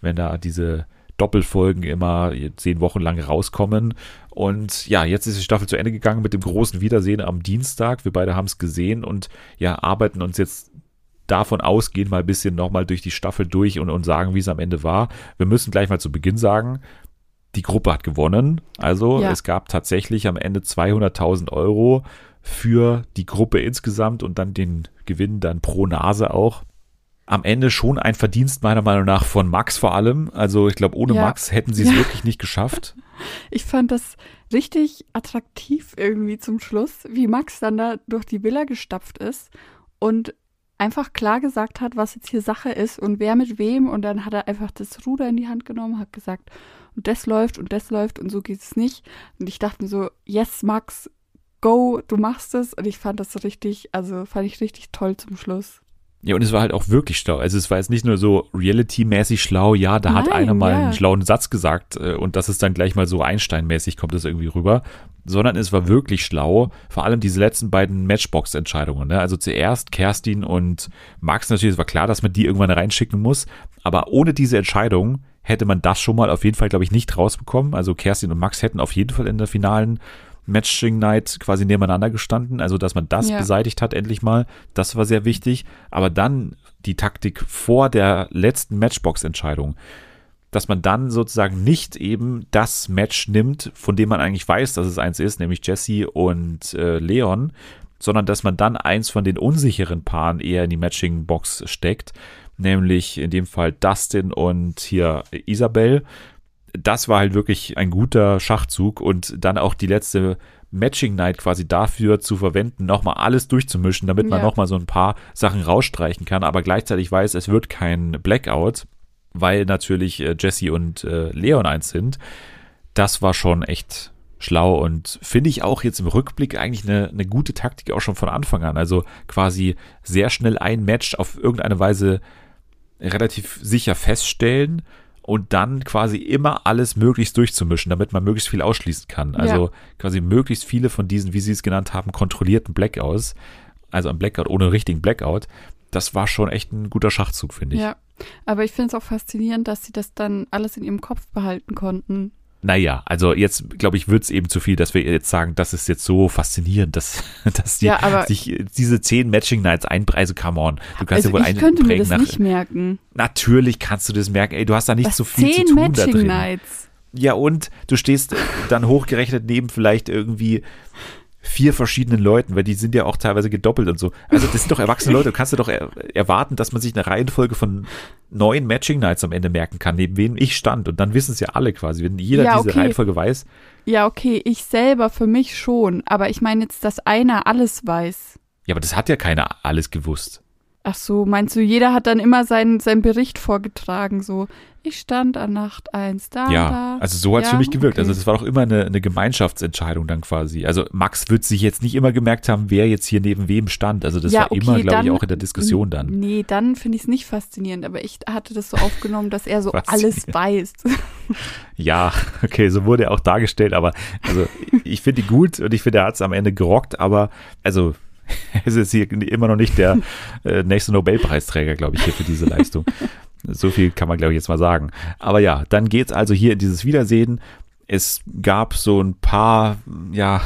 wenn da diese Doppelfolgen immer zehn Wochen lang rauskommen. Und ja, jetzt ist die Staffel zu Ende gegangen mit dem großen Wiedersehen am Dienstag. Wir beide haben es gesehen und ja, arbeiten uns jetzt davon ausgehen, mal ein bisschen nochmal durch die Staffel durch und, und sagen, wie es am Ende war. Wir müssen gleich mal zu Beginn sagen, die Gruppe hat gewonnen. Also ja. es gab tatsächlich am Ende 200.000 Euro für die Gruppe insgesamt und dann den Gewinn dann pro Nase auch. Am Ende schon ein Verdienst meiner Meinung nach von Max vor allem. Also ich glaube, ohne ja. Max hätten sie es ja. wirklich nicht geschafft. <laughs> Ich fand das richtig attraktiv irgendwie zum Schluss, wie Max dann da durch die Villa gestapft ist und einfach klar gesagt hat, was jetzt hier Sache ist und wer mit wem. Und dann hat er einfach das Ruder in die Hand genommen, hat gesagt, und das läuft und das läuft und so geht es nicht. Und ich dachte mir so, yes, Max, go, du machst es. Und ich fand das so richtig, also fand ich richtig toll zum Schluss. Ja, und es war halt auch wirklich schlau. Also es war jetzt nicht nur so reality-mäßig schlau, ja, da Nein, hat einer mal ja. einen schlauen Satz gesagt äh, und das ist dann gleich mal so Einstein-mäßig kommt das irgendwie rüber, sondern es war wirklich schlau, vor allem diese letzten beiden Matchbox-Entscheidungen. Ne? Also zuerst Kerstin und Max natürlich, es war klar, dass man die irgendwann reinschicken muss, aber ohne diese Entscheidung hätte man das schon mal auf jeden Fall, glaube ich, nicht rausbekommen. Also Kerstin und Max hätten auf jeden Fall in der finalen Matching Night quasi nebeneinander gestanden, also dass man das ja. beseitigt hat endlich mal, das war sehr wichtig, aber dann die Taktik vor der letzten Matchbox-Entscheidung, dass man dann sozusagen nicht eben das Match nimmt, von dem man eigentlich weiß, dass es eins ist, nämlich Jesse und äh, Leon, sondern dass man dann eins von den unsicheren Paaren eher in die Matching-Box steckt, nämlich in dem Fall Dustin und hier Isabel. Das war halt wirklich ein guter Schachzug und dann auch die letzte Matching Night quasi dafür zu verwenden, nochmal alles durchzumischen, damit man ja. nochmal so ein paar Sachen rausstreichen kann, aber gleichzeitig weiß, es wird kein Blackout, weil natürlich äh, Jesse und äh, Leon eins sind. Das war schon echt schlau und finde ich auch jetzt im Rückblick eigentlich eine, eine gute Taktik auch schon von Anfang an. Also quasi sehr schnell ein Match auf irgendeine Weise relativ sicher feststellen und dann quasi immer alles möglichst durchzumischen, damit man möglichst viel ausschließen kann. Also ja. quasi möglichst viele von diesen, wie Sie es genannt haben, kontrollierten Blackouts, also ein Blackout ohne richtigen Blackout, das war schon echt ein guter Schachzug, finde ich. Ja, aber ich finde es auch faszinierend, dass sie das dann alles in ihrem Kopf behalten konnten. Naja, also jetzt, glaube ich, wird es eben zu viel, dass wir jetzt sagen, das ist jetzt so faszinierend, dass, <laughs> dass die, ja, sich diese zehn Matching Nights einpreise, come on. Du kannst also ja wohl ich könnte mir das nach, nicht merken. Natürlich kannst du das merken. Ey, du hast da nicht Was, so viel zu tun Matching da drin. Nights? Ja, und du stehst dann hochgerechnet neben vielleicht irgendwie vier verschiedenen Leuten, weil die sind ja auch teilweise gedoppelt und so. Also das sind doch erwachsene Leute. Du kannst du doch er erwarten, dass man sich eine Reihenfolge von neun Matching Nights am Ende merken kann, neben wem ich stand. Und dann wissen es ja alle quasi, wenn jeder ja, diese Reihenfolge weiß. Ja, okay, ich selber für mich schon. Aber ich meine jetzt, dass einer alles weiß. Ja, aber das hat ja keiner alles gewusst. Ach so, meinst du, jeder hat dann immer seinen, seinen Bericht vorgetragen, so, ich stand an Nacht 1 da. Ja, da. also so hat es ja, für mich gewirkt. Also okay. Also das war doch immer eine, eine Gemeinschaftsentscheidung dann quasi. Also Max wird sich jetzt nicht immer gemerkt haben, wer jetzt hier neben wem stand. Also das ja, war okay, immer, glaube ich, auch in der Diskussion dann. Nee, dann finde ich es nicht faszinierend, aber ich hatte das so aufgenommen, dass er so <laughs> alles weiß. <laughs> <laughs> ja, okay, so wurde er auch dargestellt, aber also ich finde ihn gut und ich finde, er hat es am Ende gerockt, aber also <laughs> es ist hier immer noch nicht der äh, nächste Nobelpreisträger, glaube ich, hier für diese Leistung. so viel kann man, glaube ich, jetzt mal sagen. Aber ja, dann geht es also hier in dieses Wiedersehen. Es gab so ein paar, ja,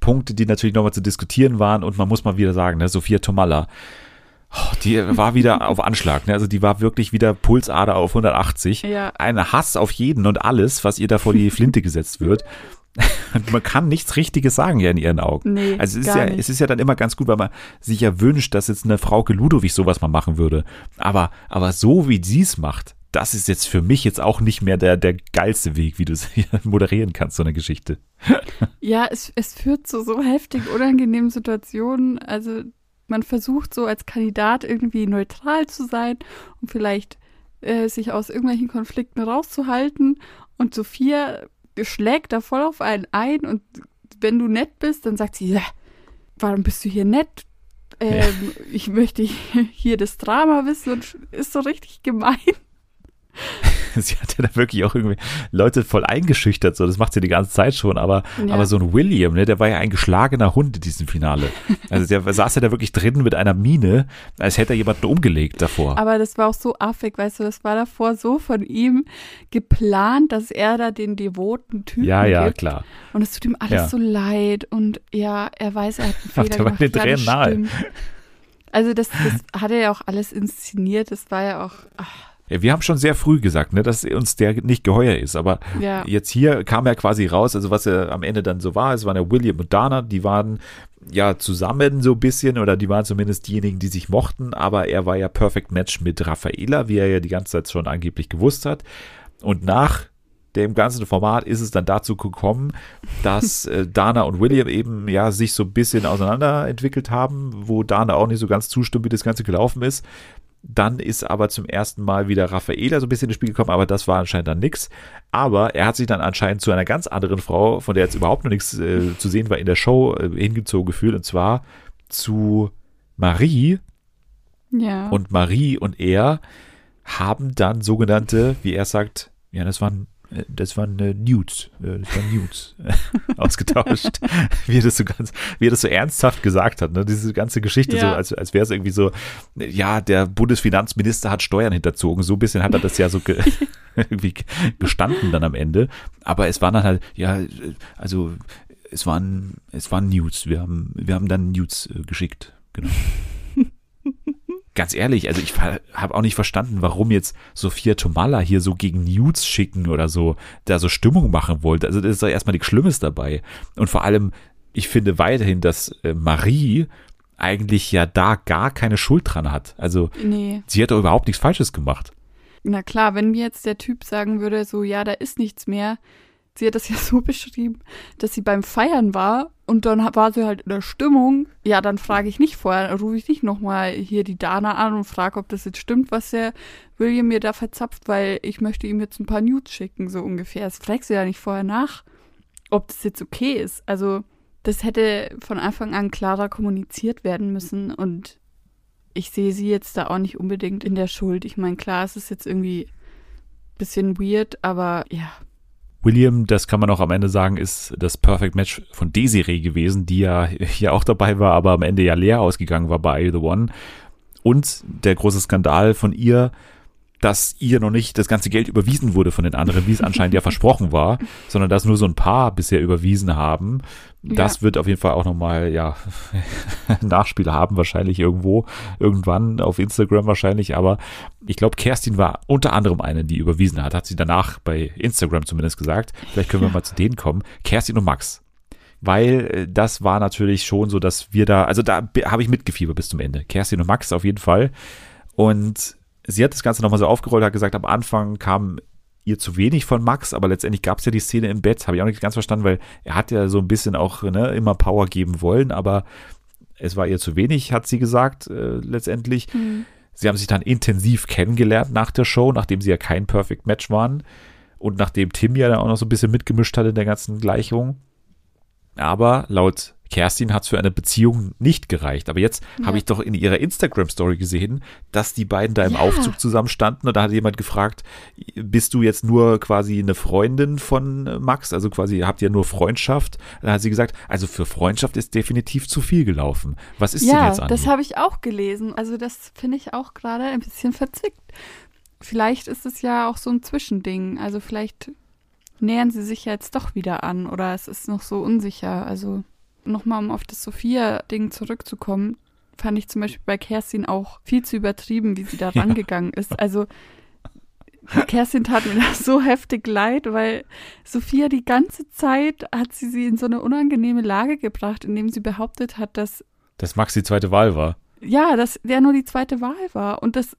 Punkte, die natürlich nochmal zu diskutieren waren und man muss mal wieder sagen, ne, Sophia Tomalla, oh, die war wieder auf Anschlag, ne? also die war wirklich wieder Pulsader auf 180. Ja. Ein Hass auf jeden und alles, was ihr da vor die Flinte gesetzt wird. <laughs> man kann nichts Richtiges sagen ja in ihren Augen. Nee, also es ist ja, nicht. es ist ja dann immer ganz gut, weil man sich ja wünscht, dass jetzt eine Frauke Ludowig sowas mal machen würde. Aber, aber so wie sie es macht, das ist jetzt für mich jetzt auch nicht mehr der, der geilste Weg, wie du es <laughs> moderieren kannst, so eine Geschichte. <laughs> Ja, es, es führt zu so heftig unangenehmen Situationen. Also man versucht so als Kandidat irgendwie neutral zu sein und vielleicht äh, sich aus irgendwelchen Konflikten rauszuhalten. Und Sophia schlägt da voll auf einen ein und wenn du nett bist, dann sagt sie, ja, warum bist du hier nett? Ähm, ja. Ich möchte hier das Drama wissen und ist so richtig gemein. <laughs> sie hat ja da wirklich auch irgendwie Leute voll eingeschüchtert, so das macht sie die ganze Zeit schon, aber, ja. aber so ein William, ne, der war ja ein geschlagener Hund in diesem Finale. Also der saß ja da wirklich drin mit einer Mine, als hätte er jemanden umgelegt davor. Aber das war auch so affig, weißt du, das war davor so von ihm geplant, dass er da den devoten Typen Ja, ja, gibt. klar. Und es tut ihm alles ja. so leid und ja, er weiß, er hat einen <laughs> Fehler der gemacht. War den Tränen nahe. Also das, das hat er ja auch alles inszeniert, das war ja auch... Ach wir haben schon sehr früh gesagt, ne, dass uns der nicht geheuer ist. Aber ja. jetzt hier kam er quasi raus, also was er am Ende dann so war, es waren ja William und Dana, die waren ja zusammen so ein bisschen oder die waren zumindest diejenigen, die sich mochten, aber er war ja Perfect Match mit Raffaela, wie er ja die ganze Zeit schon angeblich gewusst hat. Und nach dem ganzen Format ist es dann dazu gekommen, dass äh, Dana und William eben ja sich so ein bisschen auseinander entwickelt haben, wo Dana auch nicht so ganz zustimmt, wie das Ganze gelaufen ist. Dann ist aber zum ersten Mal wieder Raffaela so ein bisschen ins Spiel gekommen, aber das war anscheinend dann nichts. Aber er hat sich dann anscheinend zu einer ganz anderen Frau, von der jetzt überhaupt noch nichts äh, zu sehen war in der Show, äh, hingezogen gefühlt, und zwar zu Marie. Ja. Und Marie und er haben dann sogenannte, wie er sagt, ja, das waren das waren äh, Nudes, äh, das waren Nudes <laughs> ausgetauscht, wie er das so ganz, wie er das so ernsthaft gesagt hat, ne? diese ganze Geschichte ja. so, als, als wäre es irgendwie so, ja, der Bundesfinanzminister hat Steuern hinterzogen, so ein bisschen hat er das ja so ge <laughs> <laughs> irgendwie gestanden dann am Ende, aber es waren dann halt, ja, also es waren, es waren Nudes, wir haben, wir haben dann Nudes äh, geschickt, genau. Ganz ehrlich, also ich habe auch nicht verstanden, warum jetzt Sophia Tomala hier so gegen Nudes schicken oder so, da so Stimmung machen wollte. Also das ist doch erstmal nichts Schlimmes dabei. Und vor allem, ich finde weiterhin, dass äh, Marie eigentlich ja da gar keine Schuld dran hat. Also Nee. sie hat doch überhaupt nichts Falsches gemacht. Na klar, wenn mir jetzt der Typ sagen würde, so, ja, da ist nichts mehr. Sie hat das ja <laughs> so beschrieben, dass sie beim Feiern war und dann war sie halt in der Stimmung. Ja, dann frage ich nicht vorher, rufe ich nicht nochmal hier die Dana an und frage, ob das jetzt stimmt, was der William mir da verzapft, weil ich möchte ihm jetzt ein paar Nudes schicken, so ungefähr. Das fragst du ja nicht vorher nach, ob das jetzt okay ist. Also, das hätte von Anfang an klarer kommuniziert werden müssen und ich sehe sie jetzt da auch nicht unbedingt in der Schuld. Ich meine, klar, es ist jetzt irgendwie ein bisschen weird, aber ja, William, das kann man auch am Ende sagen, ist das Perfect Match von Desiree gewesen, die ja <laughs> hier auch dabei war, aber am Ende ja leer ausgegangen war bei The One. Und der große Skandal von ihr, dass ihr noch nicht das ganze Geld überwiesen wurde von den anderen, wie es anscheinend ja <laughs> versprochen war, sondern dass nur so ein paar bisher überwiesen haben. Das Ja. wird auf jeden Fall auch nochmal, ja, <laughs> Nachspiel haben, wahrscheinlich irgendwo, irgendwann auf Instagram wahrscheinlich, aber ich glaube, Kerstin war unter anderem eine, die überwiesen hat, hat sie danach bei Instagram zumindest gesagt. Vielleicht können wir Ja. mal zu denen kommen. Kerstin und Max. Weil äh, das war natürlich schon so, dass wir da, also da be- habe ich mitgefiebert bis zum Ende. Kerstin und Max auf jeden Fall. Und sie hat das Ganze nochmal so aufgerollt, hat gesagt, am Anfang kam ihr zu wenig von Max, aber letztendlich gab es ja die Szene im Bett, habe ich auch nicht ganz verstanden, weil er hat ja so ein bisschen auch ne, immer Power geben wollen, aber es war ihr zu wenig, hat sie gesagt, äh, letztendlich. Sie haben sich dann intensiv kennengelernt nach der Show, nachdem sie ja kein Perfect Match waren und nachdem Tim ja dann auch noch so ein bisschen mitgemischt hat in der ganzen Gleichung. Aber laut Kerstin hat es für eine Beziehung nicht gereicht. Aber jetzt Ja. habe ich doch in ihrer Instagram-Story gesehen, dass die beiden da im Ja. Aufzug zusammenstanden und da hat jemand gefragt, bist du jetzt nur quasi eine Freundin von äh, Max? Also quasi habt ihr nur Freundschaft? Dann hat sie gesagt, also für Freundschaft ist definitiv zu viel gelaufen. Was ist denn ja, jetzt an? das habe ich auch gelesen. Also das finde ich auch gerade ein bisschen verzwickt. Vielleicht ist es ja auch so ein Zwischending. Also vielleicht nähern sie sich jetzt doch wieder an oder es ist noch so unsicher. Also nochmal, um auf das Sophia-Ding zurückzukommen, fand ich zum Beispiel bei Kerstin auch viel zu übertrieben, wie sie da <laughs> Ja. rangegangen ist. Also Kerstin tat mir <laughs> das so heftig leid, weil Sophia die ganze Zeit hat sie sie in so eine unangenehme Lage gebracht, indem sie behauptet hat, dass dass Max die zweite Wahl war. ja, dass der nur die zweite Wahl war und das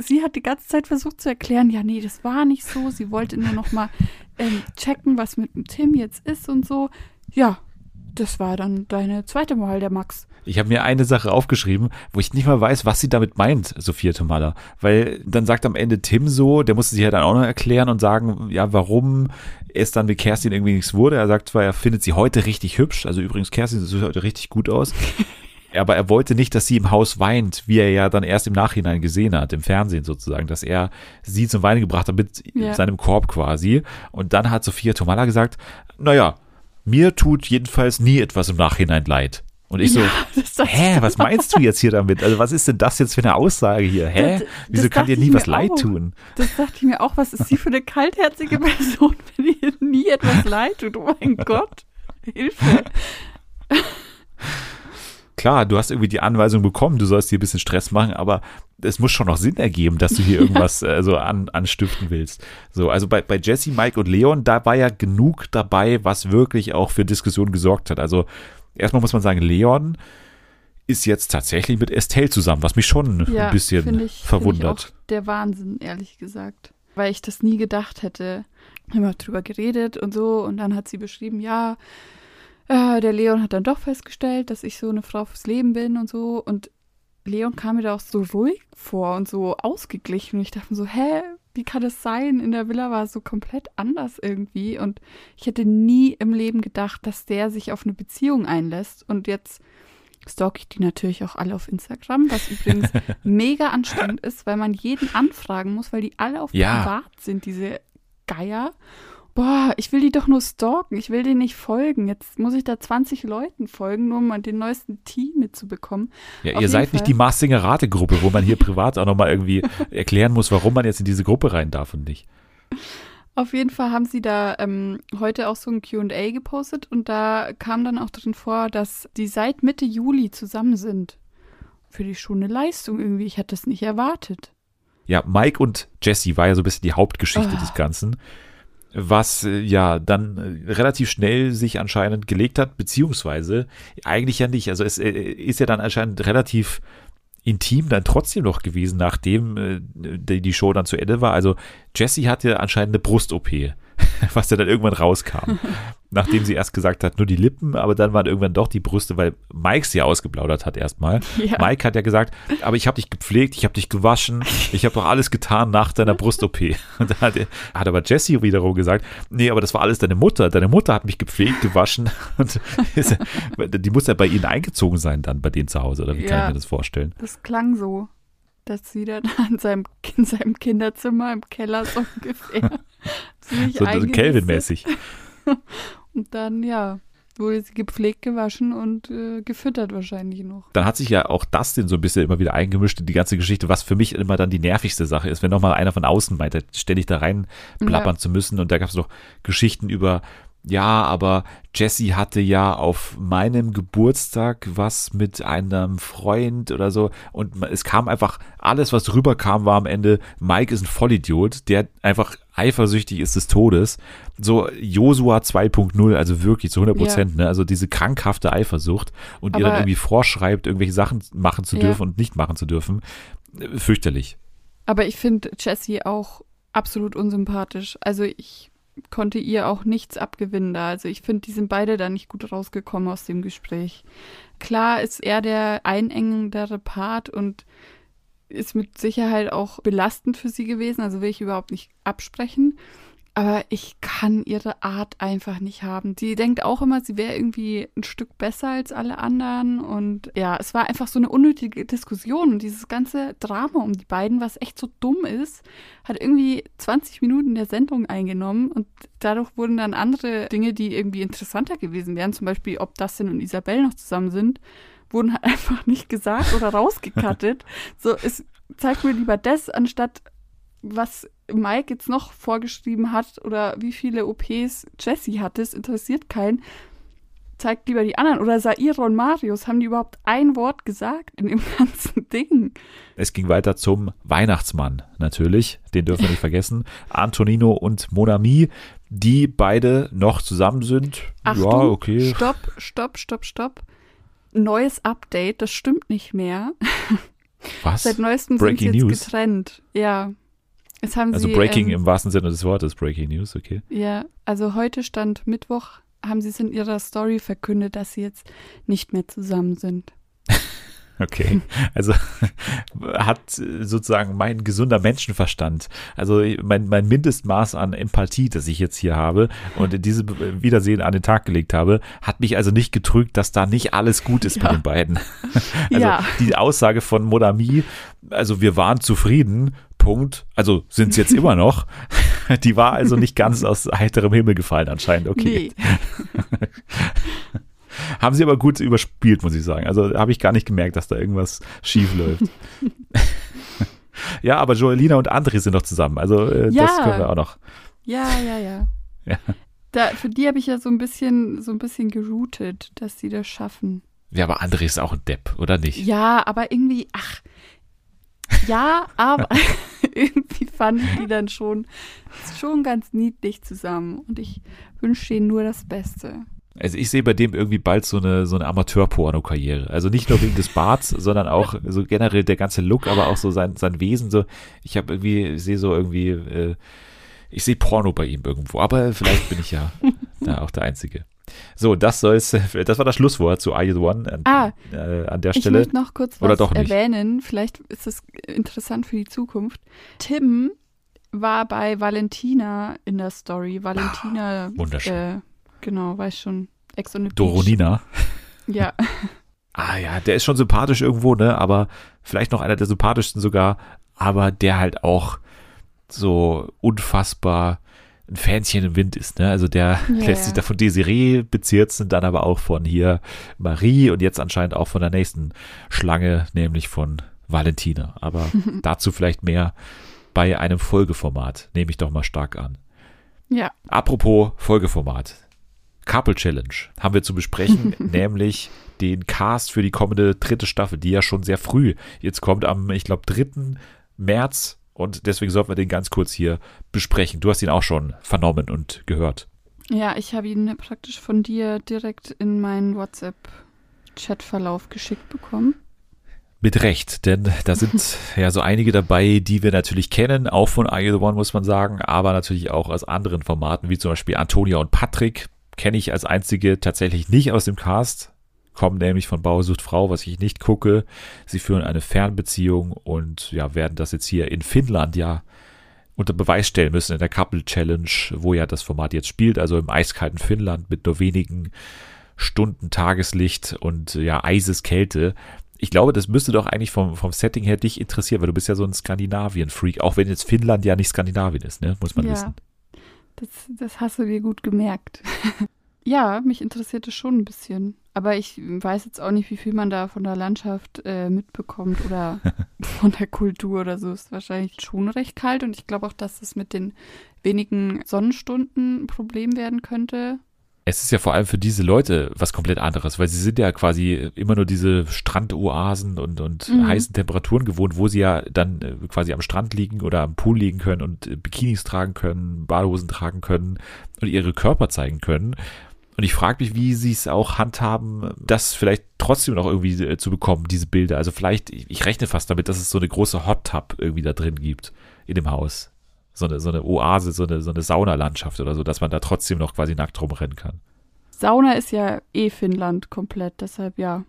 sie hat die ganze Zeit versucht zu erklären, ja, nee, das war nicht so. Sie wollte nur noch mal ähm, checken, was mit dem Tim jetzt ist und so. Ja, das war dann deine zweite Wahl, der Max. Ich habe mir eine Sache aufgeschrieben, wo ich nicht mal weiß, was sie damit meint, Sophia Tomala. Weil dann sagt am Ende Tim so, der musste sich ja dann auch noch erklären und sagen, ja, warum es dann mit Kerstin irgendwie nichts wurde. Er sagt zwar, er findet sie heute richtig hübsch. Also übrigens, Kerstin sieht heute richtig gut aus. <laughs> Aber er wollte nicht, dass sie im Haus weint, wie er ja dann erst im Nachhinein gesehen hat, im Fernsehen sozusagen, dass er sie zum Weinen gebracht hat mit Ja. seinem Korb quasi. Und dann hat Sophia Tomala gesagt, naja, mir tut jedenfalls nie etwas im Nachhinein leid. Und ich so, <laughs> Hä, was meinst du jetzt hier damit? Also was ist denn das jetzt für eine Aussage hier? Hä? Das- Wieso das kann dir nie was leid auch. tun? Das dachte ich mir auch, was ist sie für eine kaltherzige <laughs> Person, wenn ihr nie etwas leid tut? Oh mein Gott, Hilfe. <laughs> Klar, du hast irgendwie die Anweisung bekommen, du sollst dir ein bisschen Stress machen, aber es muss schon noch Sinn ergeben, dass du hier <laughs> irgendwas äh, so an, anstiften willst. So, also bei, bei Jesse, Mike und Leon, da war ja genug dabei, was wirklich auch für Diskussionen gesorgt hat. Also erstmal muss man sagen, Leon ist jetzt tatsächlich mit Estelle zusammen, was mich schon Ja, ein bisschen ich, verwundert. Der Wahnsinn, ehrlich gesagt. Weil ich das nie gedacht hätte. Wir haben drüber geredet und so. Und dann hat sie beschrieben, ja, äh, der Leon hat dann doch festgestellt, dass ich so eine Frau fürs Leben bin und so. Und Leon kam mir da auch so ruhig vor und so ausgeglichen. Und ich dachte mir so, hä, wie kann das sein? In der Villa war es so komplett anders irgendwie. Und ich hätte nie im Leben gedacht, dass der sich auf eine Beziehung einlässt. Und jetzt stalk ich die natürlich auch alle auf Instagram, was übrigens <laughs> mega anstrengend ist, weil man jeden anfragen muss, weil die alle auf Ja. privat sind, diese Geier. Boah, ich will die doch nur stalken, ich will denen nicht folgen. Jetzt muss ich da 20 Leuten folgen, nur um den neuesten Tee mitzubekommen. Ja, Auf ihr seid jeden nicht Fall. die Marsinger Rate-Gruppe, wo man hier privat auch nochmal irgendwie erklären muss, warum man jetzt in diese Gruppe rein darf und nicht. Auf jeden Fall haben sie da ähm, heute auch so ein QA gepostet und da kam dann auch drin vor, dass die seit Mitte Juli zusammen sind. für die Show eine Leistung irgendwie. Ich hatte das nicht erwartet. Ja, Mike und Jesse war ja so ein bisschen die Hauptgeschichte Oh. des Ganzen, was äh, ja dann äh, relativ schnell sich anscheinend gelegt hat, beziehungsweise eigentlich ja nicht. Also es äh, ist ja dann anscheinend relativ intim dann trotzdem noch gewesen, nachdem die die Show dann zu Ende war. Also Jesse hatte anscheinend eine Brust-OP, <laughs> was ja dann irgendwann rauskam. <laughs> Nachdem sie erst gesagt hat, nur die Lippen, aber dann waren irgendwann doch die Brüste, weil Mike sie ausgeplaudert hat erstmal. Ja. Mike hat ja gesagt, aber ich habe dich gepflegt, ich habe dich gewaschen, ich habe doch alles getan nach deiner Brust-OP. <laughs> Und da hat, hat aber Jesse wiederum gesagt, nee, aber das war alles deine Mutter. Deine Mutter hat mich gepflegt, gewaschen und die muss ja bei ihnen eingezogen sein dann bei denen zu Hause, oder wie kann Ja. ich mir das vorstellen? Das klang so, dass sie dann <laughs> an seinem, in seinem Kinderzimmer im Keller so ungefähr <laughs> sich So. Kelvin-mäßig. <laughs> Und dann, ja, wurde sie gepflegt, gewaschen und äh, gefüttert wahrscheinlich noch. Dann hat sich ja auch Dustin so ein bisschen immer wieder eingemischt in die ganze Geschichte, was für mich immer dann die nervigste Sache ist, wenn nochmal einer von außen meint, ständig da rein plappern Ja. zu müssen. Und da gab es noch Geschichten über, ja, aber Jesse hatte ja auf meinem Geburtstag was mit einem Freund oder so. Und es kam einfach, alles, was rüberkam, war am Ende, Mike ist ein Vollidiot, der einfach eifersüchtig ist des Todes. So Josua 2.0, also wirklich zu 100 Prozent, ne? Also diese krankhafte Eifersucht und ihr dann Aber- irgendwie vorschreibt, irgendwelche Sachen machen zu Ja. dürfen und nicht machen zu dürfen. Äh, Fürchterlich. Aber ich finde Jessie auch absolut unsympathisch. Also ich konnte ihr auch nichts abgewinnen da. Also ich finde, die sind beide da nicht gut rausgekommen aus dem Gespräch. Klar ist er der einengendere Part und ist mit Sicherheit auch belastend für sie gewesen. Also will ich überhaupt nicht absprechen. Aber ich kann ihre Art einfach nicht haben. Sie denkt auch immer, sie wäre irgendwie ein Stück besser als alle anderen. Und ja, es war einfach so eine unnötige Diskussion. Und dieses ganze Drama um die beiden, was echt so dumm ist, hat irgendwie 20 Minuten der Sendung eingenommen. Und dadurch wurden dann andere Dinge, die irgendwie interessanter gewesen wären, zum Beispiel, ob Dustin und Isabel noch zusammen sind, wurden halt <laughs> einfach nicht gesagt oder rausgekattet. <laughs> so, es zeigt mir lieber das, anstatt was Mike jetzt noch vorgeschrieben hat oder wie viele OPs Jesse hat, das interessiert keinen. Zeigt lieber die anderen. Oder Saira und Marius, haben die überhaupt ein Wort gesagt in dem <laughs> ganzen Ding? Es ging weiter zum Weihnachtsmann natürlich, den dürfen wir nicht vergessen. Antonino und Monami, die beide noch zusammen sind. Achtung, ja, okay. stopp, stopp, stopp, stopp. Neues Update, das stimmt nicht mehr. Was? Seit neuestem Breaking sind sie jetzt News? getrennt. Ja. Jetzt haben Also sie, Breaking ähm, im wahrsten Sinne des Wortes, Breaking News, okay. Ja, also heute stand Mittwoch, haben sie es in ihrer Story verkündet, dass sie jetzt nicht mehr zusammen sind. <laughs> Okay. Also <laughs> hat sozusagen mein gesunder Menschenverstand, also mein, mein Mindestmaß an Empathie, das ich jetzt hier habe und diese Wiedersehen an den Tag gelegt habe, hat mich also nicht getrügt, dass da nicht alles gut ist Ja. mit den beiden. <laughs> Also Ja. die Aussage von Monami, also wir waren zufrieden, Punkt, also sind es jetzt immer <laughs> noch, die war also nicht ganz aus heiterem Himmel gefallen anscheinend, okay. Nee. <laughs> Haben sie aber gut überspielt, muss ich sagen. Also habe ich gar nicht gemerkt, dass da irgendwas schief läuft. <laughs> ja, aber Joelina und André sind noch zusammen. Also äh, das Ja. können wir auch noch. Ja, ja, ja. Ja. Da, für die habe ich ja so ein bisschen, so ein bisschen geroutet, dass sie das schaffen. Ja, aber André ist auch ein Depp, oder nicht? Ja, aber irgendwie, ach, ja, aber <laughs> irgendwie fand ich die dann schon, schon ganz niedlich zusammen. Und ich wünsche denen nur das Beste. Also ich sehe bei dem irgendwie bald so eine, so eine Amateur-Porno-Karriere. Also nicht nur wegen des Barts, <laughs> sondern auch so generell der ganze Look, aber auch so sein, sein Wesen. So, ich habe irgendwie, ich sehe so irgendwie, äh, ich sehe Porno bei ihm irgendwo. Aber vielleicht bin ich ja <laughs> da auch der Einzige. So, das soll's, <laughs> das war das Schlusswort zu Are You the One an, Ah, äh, an der Ich Stelle. möchte noch kurz Oder was erwähnen. Vielleicht ist es interessant für die Zukunft. Tim war bei Valentina in der Story. Valentina, wunderschön. Äh, genau, weiß schon. Ex on the Beach. Doronina. <laughs> Ja, <laughs> Ah ja, der ist schon sympathisch irgendwo, ne? Aber vielleicht noch einer der sympathischsten sogar, aber der halt auch so unfassbar ein Fähnchen im Wind ist, ne? Also der Ja, lässt sich da von Desiree bezirzen, dann aber auch von hier Marie und jetzt anscheinend auch von der nächsten Schlange, nämlich von Valentina. Aber <laughs> dazu vielleicht mehr bei einem Folgeformat, nehme ich doch mal stark an. ja. Apropos Folgeformat. Couple Challenge haben wir zu besprechen, <laughs> nämlich den Cast für die kommende dritte Staffel, die ja schon sehr früh jetzt kommt, am, ich glaube, 3. März. Und deswegen sollten wir den ganz kurz hier besprechen. Du hast ihn auch schon vernommen und gehört. Ja, ich habe ihn praktisch von dir direkt in meinen WhatsApp-Chatverlauf geschickt bekommen. Mit Recht, denn da sind <laughs> ja so einige dabei, die wir natürlich kennen, auch von Are You the One, muss man sagen, aber natürlich auch aus anderen Formaten, wie zum Beispiel Antonia und Patrick, kenne ich als einzige tatsächlich nicht aus dem Cast, kommen nämlich von Bauersucht Frau, was ich nicht gucke. Sie führen eine Fernbeziehung und ja, werden das jetzt hier in Finnland ja unter Beweis stellen müssen in der Couple Challenge, wo ja das Format jetzt spielt, also im eiskalten Finnland mit nur wenigen Stunden Tageslicht und ja, Eiseskälte ich glaube, das müsste doch eigentlich vom, vom Setting her dich interessieren, weil du bist ja so ein Skandinavien-Freak, auch wenn jetzt Finnland ja nicht Skandinavien ist, ne? muss man ja, wissen. Das, das hast du dir gut gemerkt. <laughs> ja, mich interessiert es schon ein bisschen. Aber ich weiß jetzt auch nicht, wie viel man da von der Landschaft äh, mitbekommt oder <laughs> von der Kultur oder so. Ist wahrscheinlich schon recht kalt und ich glaube auch, dass es mit den wenigen Sonnenstunden ein Problem werden könnte es ist ja vor allem für diese Leute was komplett anderes, weil sie sind ja quasi immer nur diese Strandoasen und, und mhm. heißen Temperaturen gewohnt, wo sie ja dann äh, quasi am Strand liegen oder am Pool liegen können und äh, Bikinis tragen können, Badehosen tragen können und ihre Körper zeigen können. Und ich frage mich, wie sie es auch handhaben, das vielleicht trotzdem noch irgendwie äh, zu bekommen, diese Bilder. Also vielleicht, ich rechne fast damit, dass es so eine große Hot Tub irgendwie da drin gibt in dem Haus so eine, so eine Oase, so eine, so eine Saunalandschaft oder so, dass man da trotzdem noch quasi nackt rumrennen kann. Sauna ist ja eh Finnland komplett, deshalb ja,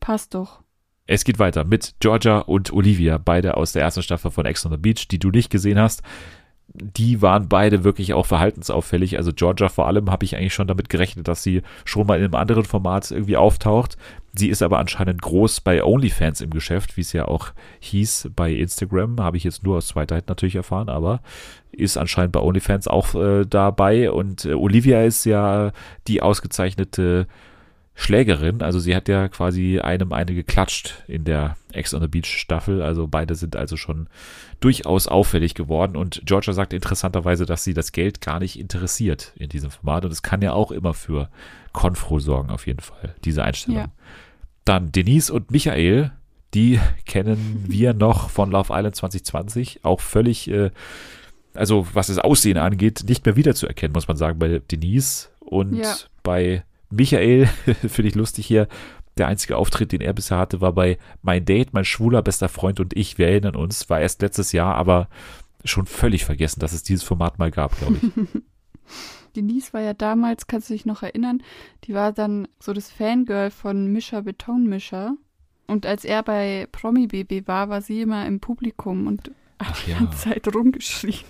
passt doch. Es geht weiter mit Georgia und Olivia, beide aus der ersten Staffel von Ex on the Beach, die du nicht gesehen hast die waren beide wirklich auch verhaltensauffällig. Also Georgia vor allem habe ich eigentlich schon damit gerechnet, dass sie schon mal in einem anderen Format irgendwie auftaucht. Sie ist aber anscheinend groß bei OnlyFans im Geschäft, wie es ja auch hieß bei Instagram. Habe ich jetzt nur aus zweiter Hand natürlich erfahren, aber ist anscheinend bei OnlyFans auch äh, dabei. Und äh, Olivia ist ja die ausgezeichnete Schlägerin. Also sie hat ja quasi einem eine geklatscht in der Ex on the Beach Staffel. Also beide sind also schon durchaus auffällig geworden. Und Georgia sagt interessanterweise, dass sie das Geld gar nicht interessiert in diesem Format. Und es kann ja auch immer für Konfro sorgen, auf jeden Fall, diese Einstellung. Ja. Dann Denise und Michael, die kennen wir noch von Love Island 2020. Auch völlig, äh, also was das Aussehen angeht, nicht mehr wiederzuerkennen, muss man sagen, bei Denise. Und ja. bei Michael, <laughs> finde ich lustig hier, der einzige Auftritt, den er bisher hatte, war bei Mein Date, mein schwuler bester Freund und ich. Wir erinnern uns, war erst letztes Jahr, aber schon völlig vergessen, dass es dieses Format mal gab, glaube ich. <laughs> Denise war ja damals, kannst du dich noch erinnern, die war dann so das Fangirl von Mischer Betonmischer. Und als er bei Promi Baby war, war sie immer im Publikum und hat die ganze Zeit rumgeschrien.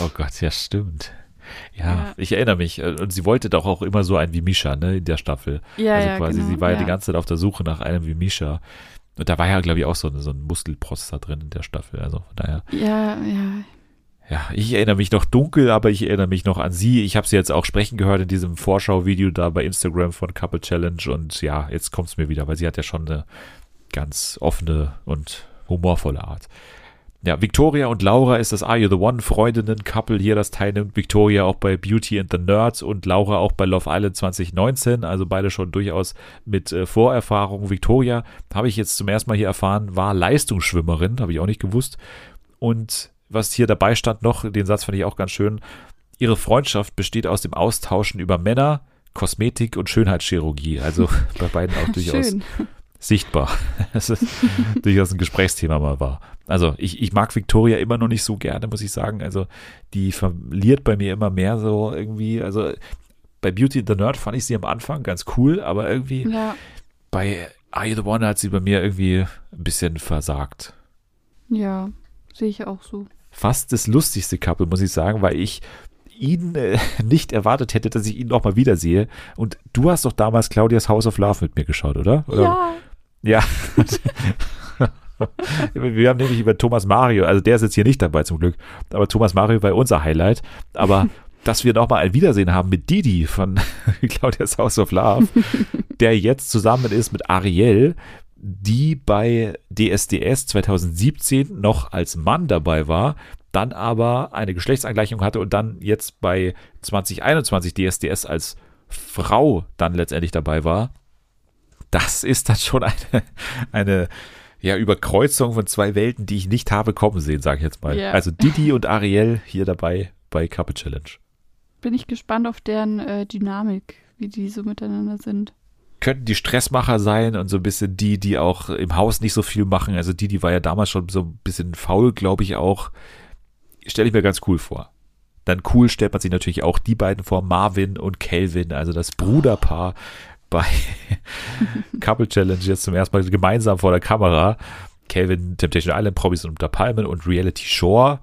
Oh Gott, ja, stimmt. Ja, ja, ich erinnere mich. Äh, und sie wollte doch auch immer so einen wie Misha, ne, in der Staffel. Ja, also quasi, genau, sie war ja, die ganze Zeit auf der Suche nach einem wie Misha. Und da war ja, glaube ich, auch so, so ein Muskelprozessor drin in der Staffel. Also von daher. Ja, ja. Ja, ich erinnere mich noch dunkel, aber ich erinnere mich noch an sie. Ich habe sie jetzt auch sprechen gehört in diesem Vorschau-Video da bei Instagram von Couple Challenge. Und ja, jetzt kommt es mir wieder, weil sie hat ja schon eine ganz offene und humorvolle Art. Ja, Victoria und Laura ist das Are You the One Freundinnen-Couple hier, das teilnimmt. Victoria auch bei Beauty and the Nerds und Laura auch bei Love Island 2019, also beide schon durchaus mit äh, Vorerfahrung. Victoria, habe ich jetzt zum ersten Mal hier erfahren, war Leistungsschwimmerin, habe ich auch nicht gewusst. Und was hier dabei stand noch, den Satz fand ich auch ganz schön, ihre Freundschaft besteht aus dem Austauschen über Männer, Kosmetik und Schönheitschirurgie. Also <laughs> bei beiden auch durchaus sichtbar. <laughs> Das ist durchaus ein Gesprächsthema mal war. Also ich, ich mag Victoria immer noch nicht so gerne, muss ich sagen. Also die verliert bei mir immer mehr so irgendwie. Also bei Beauty and the Nerd fand ich sie am Anfang ganz cool, aber irgendwie ja. bei Are You the One hat sie bei mir irgendwie ein bisschen versagt. Ja, sehe ich auch so. Fast das lustigste Couple, muss ich sagen, weil ich ihn äh, <laughs> nicht erwartet hätte, dass ich ihn noch mal wiedersehe. Und du hast doch damals Claudias House of Love mit mir geschaut, oder? oder? Ja. Ja. <laughs> Wir haben nämlich über Thomas Mario, also der ist jetzt hier nicht dabei zum Glück, aber Thomas Mario war unser Highlight. Aber <laughs> dass wir nochmal ein Wiedersehen haben mit Didi von <laughs> Claudia's House of Love, der jetzt zusammen ist mit Ariel, die bei DSDS 2017 noch als Mann dabei war, dann aber eine Geschlechtsangleichung hatte und dann jetzt bei 2021 DSDS als Frau dann letztendlich dabei war das ist dann schon eine, eine ja, Überkreuzung von zwei Welten, die ich nicht habe kommen sehen, sage ich jetzt mal. Ja. Also Didi und Ariel hier dabei bei Couple Challenge. Bin ich gespannt auf deren äh, Dynamik, wie die so miteinander sind. Könnten die Stressmacher sein und so ein bisschen die, die auch im Haus nicht so viel machen. Also Didi war ja damals schon so ein bisschen faul, glaube ich auch. Stelle ich mir ganz cool vor. Dann cool stellt man sich natürlich auch die beiden vor, Marvin und Kelvin, also das Bruderpaar bei <laughs> Couple Challenge jetzt zum ersten Mal gemeinsam vor der Kamera. Kelvin, Temptation Island, Promis unter Palmen und Reality Shore.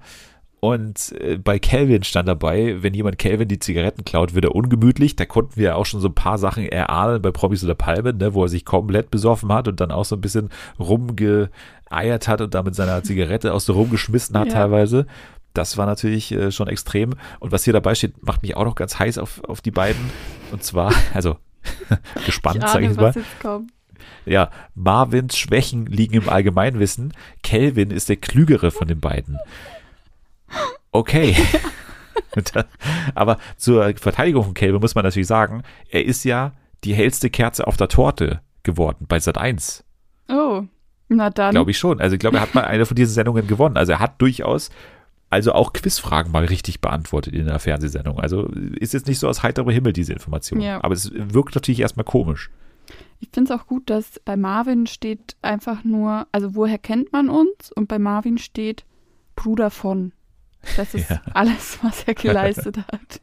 Und äh, bei Kelvin stand dabei, wenn jemand Kelvin die Zigaretten klaut, wird er ungemütlich. Da konnten wir ja auch schon so ein paar Sachen erahnen bei Promis oder Palmen, ne, wo er sich komplett besoffen hat und dann auch so ein bisschen rumgeeiert hat und da mit seiner Zigarette aus so rumgeschmissen hat Ja. teilweise. Das war natürlich äh, schon extrem. Und was hier dabei steht, macht mich auch noch ganz heiß auf, auf die beiden. Und zwar, <laughs> also <laughs> gespannt, sage ich mal. Ja, Marvins Schwächen liegen im Allgemeinwissen. Kelvin ist der klügere von den beiden. Okay. <laughs> <laughs> Aber zur Verteidigung von Kelvin muss man natürlich sagen, er ist ja die hellste Kerze auf der Torte geworden bei Sat 1. Oh, na dann. Glaube ich schon. Also ich glaube, er hat mal eine von diesen Sendungen gewonnen. Also er hat durchaus also auch Quizfragen mal richtig beantwortet in der Fernsehsendung. Also ist jetzt nicht so aus heiterem Himmel diese Information. Ja. Aber es wirkt natürlich erstmal komisch. Ich finde es auch gut, dass bei Marvin steht einfach nur, also woher kennt man uns? Und bei Marvin steht Bruder von. Das <laughs> ist Ja. alles, was er geleistet <laughs> hat.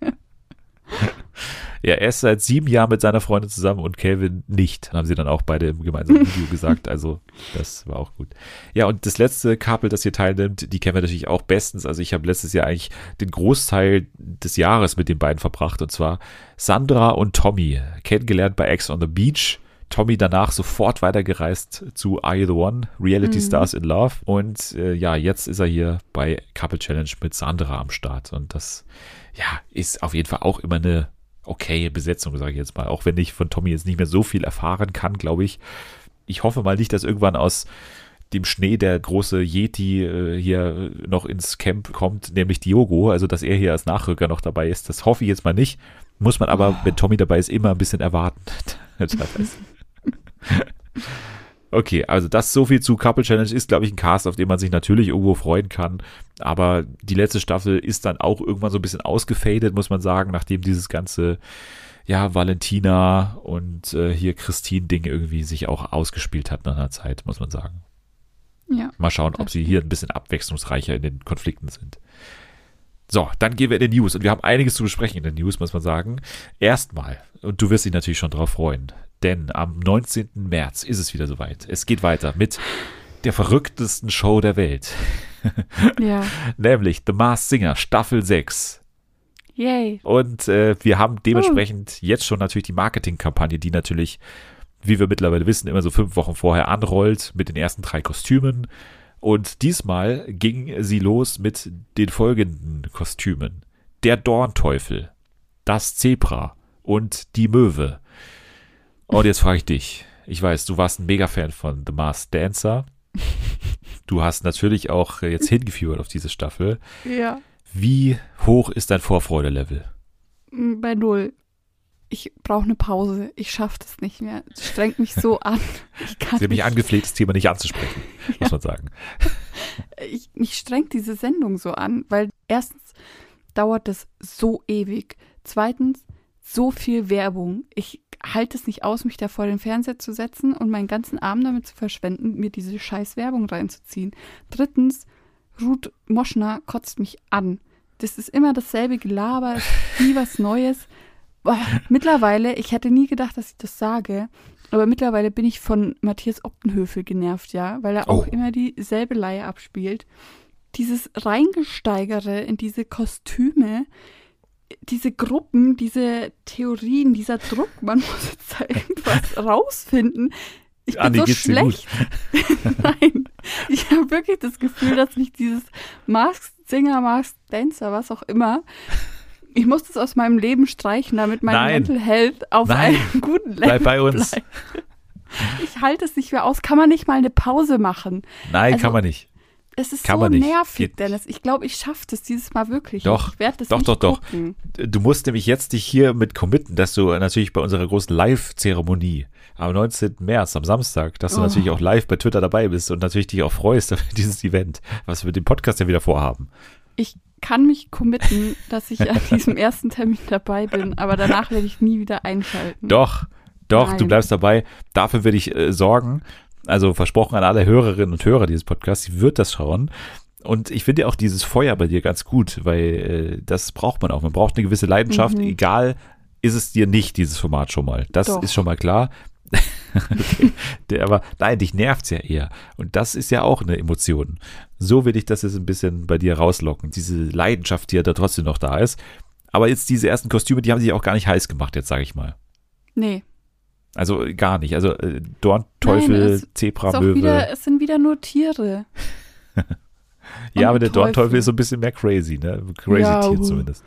Ja, er ist seit sieben Jahren mit seiner Freundin zusammen und Calvin nicht, haben sie dann auch beide im gemeinsamen <laughs> Video gesagt. Also, das war auch gut. Ja, und das letzte Couple, das hier teilnimmt, die kennen wir natürlich auch bestens. Also, ich habe letztes Jahr eigentlich den Großteil des Jahres mit den beiden verbracht und zwar Sandra und Tommy, kennengelernt bei Ex on the Beach. Tommy danach sofort weitergereist zu Are You the One, Reality Mhm. Stars in Love. Und äh, ja, jetzt ist er hier bei Couple Challenge mit Sandra am Start. Und das, ja, ist auf jeden Fall auch immer eine okay Besetzung, sage ich jetzt mal. Auch wenn ich von Tommy jetzt nicht mehr so viel erfahren kann, glaube ich. Ich hoffe mal nicht, dass irgendwann aus dem Schnee der große Yeti äh, hier noch ins Camp kommt, nämlich Diogo, also dass er hier als Nachrücker noch dabei ist. Das hoffe ich jetzt mal nicht. Muss man aber, wenn Tommy dabei ist, immer ein bisschen erwarten. <laughs> <laughs> Okay, also das so viel zu Couple Challenge ist, glaube ich, ein Cast, auf den man sich natürlich irgendwo freuen kann. Aber die letzte Staffel ist dann auch irgendwann so ein bisschen ausgefadet, muss man sagen, nachdem dieses ganze, ja, Valentina und äh, hier Christine-Ding irgendwie sich auch ausgespielt hat nach einer Zeit, muss man sagen. Ja. Mal schauen, ob sie hier ein bisschen abwechslungsreicher in den Konflikten sind. So, dann gehen wir in den News. Und wir haben einiges zu besprechen in den News, muss man sagen. Erstmal, und du wirst dich natürlich schon drauf freuen, denn am 19. März ist es wieder soweit. Es geht weiter mit der verrücktesten Show der Welt, <laughs> Ja. nämlich The Masked Singer Staffel 6. Yay. Und äh, wir haben dementsprechend jetzt schon natürlich die Marketingkampagne, die natürlich, wie wir mittlerweile wissen, immer so fünf Wochen vorher anrollt mit den ersten drei Kostümen. Und diesmal ging sie los mit den folgenden Kostümen. Der Dornteufel, das Zebra und die Möwe. Und jetzt frage ich dich, ich weiß, du warst ein Mega-Fan von The Masked Dancer. Du hast natürlich auch jetzt hingeführt auf diese Staffel. Ja. Wie hoch ist dein Vorfreude-Level? Bei null. Ich brauche eine Pause. Ich schaffe das nicht mehr. Es strengt mich so <laughs> an. Ich kann Sie haben mich nicht. angefleht, das Thema nicht anzusprechen, <laughs> muss man sagen. <laughs> ich, mich strengt diese Sendung so an, weil erstens dauert das so ewig. Zweitens, so viel Werbung. Ich halte es nicht aus, mich da vor den Fernseher zu setzen und meinen ganzen Abend damit zu verschwenden, mir diese scheiß Werbung reinzuziehen. Drittens, Ruth Moschner kotzt mich an. Das ist immer dasselbe Gelaber, nie was Neues. Boah, <laughs> mittlerweile, ich hätte nie gedacht, dass ich das sage, aber mittlerweile bin ich von Matthias Optenhöfel genervt, ja, weil er auch Oh. immer dieselbe Leihe abspielt. Dieses Reingesteigere in diese Kostüme, diese Gruppen, diese Theorien, dieser Druck, man <laughs> muss jetzt da irgendwas rausfinden. Ich bin Andi, so schlecht. <laughs> Nein, ich habe wirklich das Gefühl, dass mich dieses Masked Singer, Masked Dancer, was auch immer, ich muss das aus meinem Leben streichen, damit mein Nein. Mental Health auf Nein. einem guten Level Bleib bei uns. bleibt. Ich halte es nicht mehr aus. Kann man nicht mal eine Pause machen? Nein, Also, kann man nicht. Es ist Kann so nervig, Geht Dennis. Ich glaube, ich schaffe das dieses Mal wirklich. Doch. Ich werde das Doch, nicht doch, doch. gucken. Du musst nämlich jetzt dich hier mit committen, dass du natürlich bei unserer großen Live-Zeremonie am 19. März, am Samstag, dass du Oh. natürlich auch live bei Twitter dabei bist und natürlich dich auch freust <laughs> auf dieses Event, was wir mit dem Podcast ja wieder vorhaben. Ich kann mich committen, dass ich an <laughs> diesem ersten Termin dabei bin, aber danach werde ich nie wieder einschalten. Doch, doch, du Nein. bleibst dabei. Dafür werde ich äh, sorgen. Also versprochen an alle Hörerinnen und Hörer dieses Podcasts, sie wird das schauen. Und ich finde auch dieses Feuer bei dir ganz gut, weil äh, das braucht man auch. Man braucht eine gewisse Leidenschaft, Mhm. egal ist es dir nicht, dieses Format schon mal. Das Doch. ist schon mal klar. <laughs> okay. Der, aber nein, dich nervt's ja eher. Und das ist ja auch eine Emotion. So will ich das jetzt ein bisschen bei dir rauslocken. Diese Leidenschaft, die ja da trotzdem noch da ist. Aber jetzt diese ersten Kostüme, die haben sich auch gar nicht heiß gemacht, jetzt sage ich mal. Nee. Also äh, gar nicht. Also äh, Dornteufel, Nein, Zebra, Möwe. wieder, es sind wieder nur Tiere. <laughs> ja, aber der Teufel. Dornteufel ist so ein bisschen mehr crazy, ne? Crazy Ja, Tier uh. zumindest.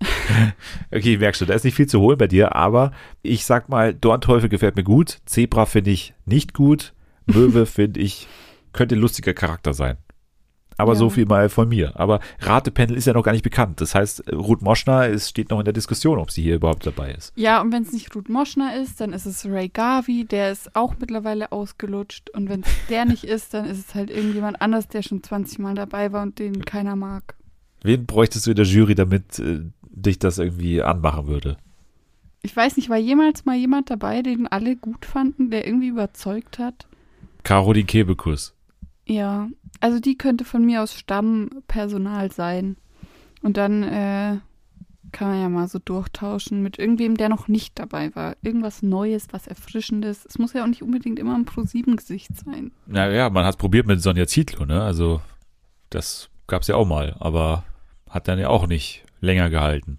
<laughs> okay, merkst du, da ist nicht viel zu holen bei dir, aber ich sag mal, Dornteufel gefällt mir gut, Zebra finde ich nicht gut, Möwe <laughs> finde ich, könnte ein lustiger Charakter sein. Aber Ja. so viel mal von mir. Aber Ratependel ist ja noch gar nicht bekannt. Das heißt, Ruth Moschner ist, steht noch in der Diskussion, ob sie hier überhaupt dabei ist. Ja, und wenn es nicht Ruth Moschner ist, dann ist es Ray Garvey, der ist auch mittlerweile ausgelutscht. Und wenn es <laughs> der nicht ist, dann ist es halt irgendjemand anders, der schon 20 Mal dabei war und den keiner mag. Wen bräuchtest du in der Jury, damit äh, dich das irgendwie anmachen würde? Ich weiß nicht, war jemals mal jemand dabei, den alle gut fanden, der irgendwie überzeugt hat? Caroline Kebekus. Ja, also die könnte von mir aus Stammpersonal sein. Und dann äh, kann man ja mal so durchtauschen mit irgendwem, der noch nicht dabei war. Irgendwas Neues, was Erfrischendes. Es muss ja auch nicht unbedingt immer ein Pro-7-Gesicht sein. Naja, man hat es probiert mit Sonja Zietlow, ne? Also, das gab's ja auch mal, aber hat dann ja auch nicht länger gehalten.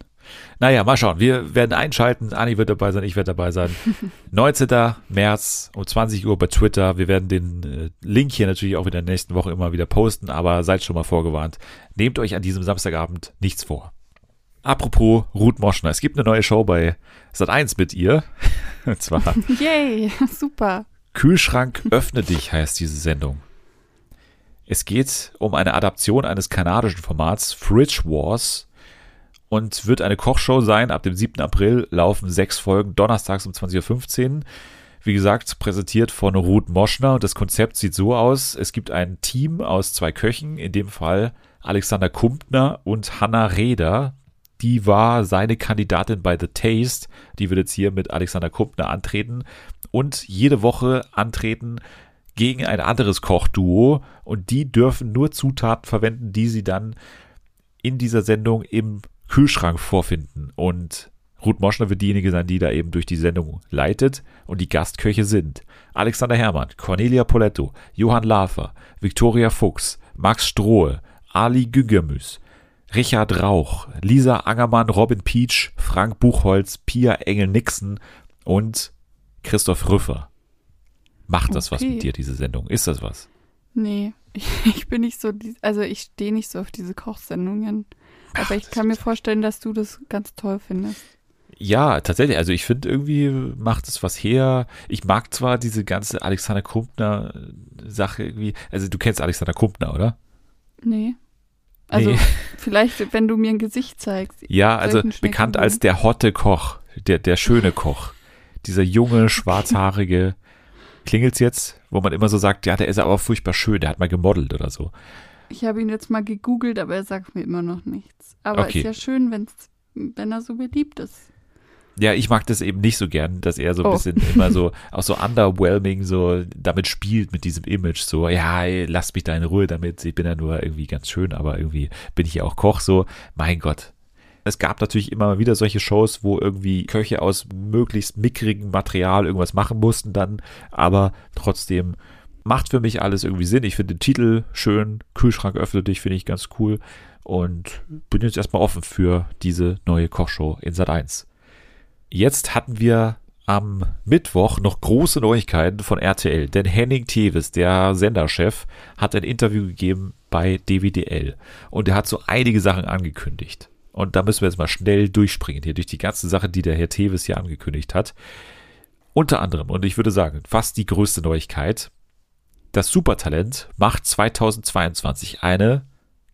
Naja, mal schauen. Wir werden einschalten. Anni wird dabei sein, ich werde dabei sein. <laughs> 19. März um 20 Uhr bei Twitter. Wir werden den äh, Link hier natürlich auch in der nächsten Woche immer wieder posten, aber seid schon mal vorgewarnt. Nehmt euch an diesem Samstagabend nichts vor. Apropos Ruth Moschner. Es gibt eine neue Show bei Sat1 mit ihr. <laughs> Und zwar <laughs> Yay, super. Kühlschrank öffne dich heißt diese Sendung. Es geht um eine Adaption eines kanadischen Formats Fridge Wars und wird eine Kochshow sein. Ab dem 7. April laufen sechs Folgen, donnerstags um 20.15 Uhr. Wie gesagt, präsentiert von Ruth Moschner und das Konzept sieht so aus. Es gibt ein Team aus zwei Köchen, in dem Fall Alexander Kumpner und Hanna Reder. Die war seine Kandidatin bei The Taste. Die wird jetzt hier mit Alexander Kumpner antreten und jede Woche antreten gegen ein anderes Kochduo und die dürfen nur Zutaten verwenden, die sie dann in dieser Sendung im Kühlschrank vorfinden. Und Ruth Moschner wird diejenige sein, die da eben durch die Sendung leitet. Und die Gastköche sind Alexander Herrmann, Cornelia Poletto, Johann Lafer, Viktoria Fuchs, Max Strohe, Ali Güngermüs, Richard Rauch, Lisa Angermann, Robin Peach, Frank Buchholz, Pia Engel-Nixon und Christoph Rüffer. Macht das was Okay. mit dir, diese Sendung? Ist das was? Nee, ich, <laughs> ich bin nicht so, also ich stehe nicht so auf diese Kochsendungen. Aber ich kann mir vorstellen, dass du das ganz toll findest. Ja, tatsächlich. Also ich finde irgendwie macht es was her. Ich mag zwar diese ganze Alexander Kumpner Sache irgendwie. Also du kennst Alexander Kumpner, oder? Nee. Also Nee. <laughs> vielleicht, wenn du mir ein Gesicht zeigst. Ja, also bekannt als der hotte Koch, der, der schöne Koch. Dieser junge, schwarzhaarige. Klingelt's jetzt, wo man immer so sagt, ja, der ist aber furchtbar schön, der hat mal gemodelt oder so. Ich habe ihn jetzt mal gegoogelt, aber er sagt mir immer noch nichts. Aber Okay. ist ja schön, wenn's, wenn er so beliebt ist. Ja, ich mag das eben nicht so gern, dass er so ein Oh. bisschen immer so, <laughs> auch so underwhelming, so damit spielt mit diesem Image, so, ja, ey, lasst mich da in Ruhe damit, ich bin ja nur irgendwie ganz schön, aber irgendwie bin ich ja auch Koch, so, mein Gott. Es gab natürlich immer mal wieder solche Shows, wo irgendwie Köche aus möglichst mickrigem Material irgendwas machen mussten dann, aber trotzdem macht für mich alles irgendwie Sinn. Ich finde den Titel schön, Kühlschrank öffnet dich, finde ich ganz cool und bin jetzt erstmal offen für diese neue Kochshow in Sat 1. Jetzt hatten wir am Mittwoch noch große Neuigkeiten von RTL, denn Henning Tevis, der Senderchef, hat ein Interview gegeben bei DWDL und er hat so einige Sachen angekündigt. Und da müssen wir jetzt mal schnell durchspringen hier durch die ganze Sache, die der Herr Tevis hier angekündigt hat. Unter anderem, und ich würde sagen, fast die größte Neuigkeit, das Supertalent macht 2022 eine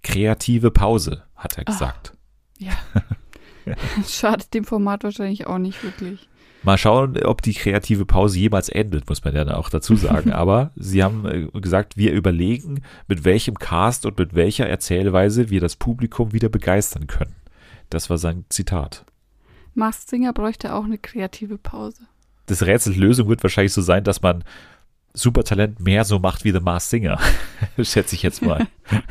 kreative Pause, hat er Ah. gesagt. Ja. <laughs> Schadet dem Format wahrscheinlich auch nicht wirklich. Mal schauen, ob die kreative Pause jemals endet, muss man ja dann auch dazu sagen. <laughs> Aber sie haben äh, gesagt, wir überlegen, mit welchem Cast und mit welcher Erzählweise wir das Publikum wieder begeistern können. Das war sein Zitat. Masked Singer bräuchte auch eine kreative Pause. Das Rätsel Lösung wird wahrscheinlich so sein, dass man Supertalent mehr so macht wie The Masked Singer. <laughs> Schätze ich jetzt mal. <laughs>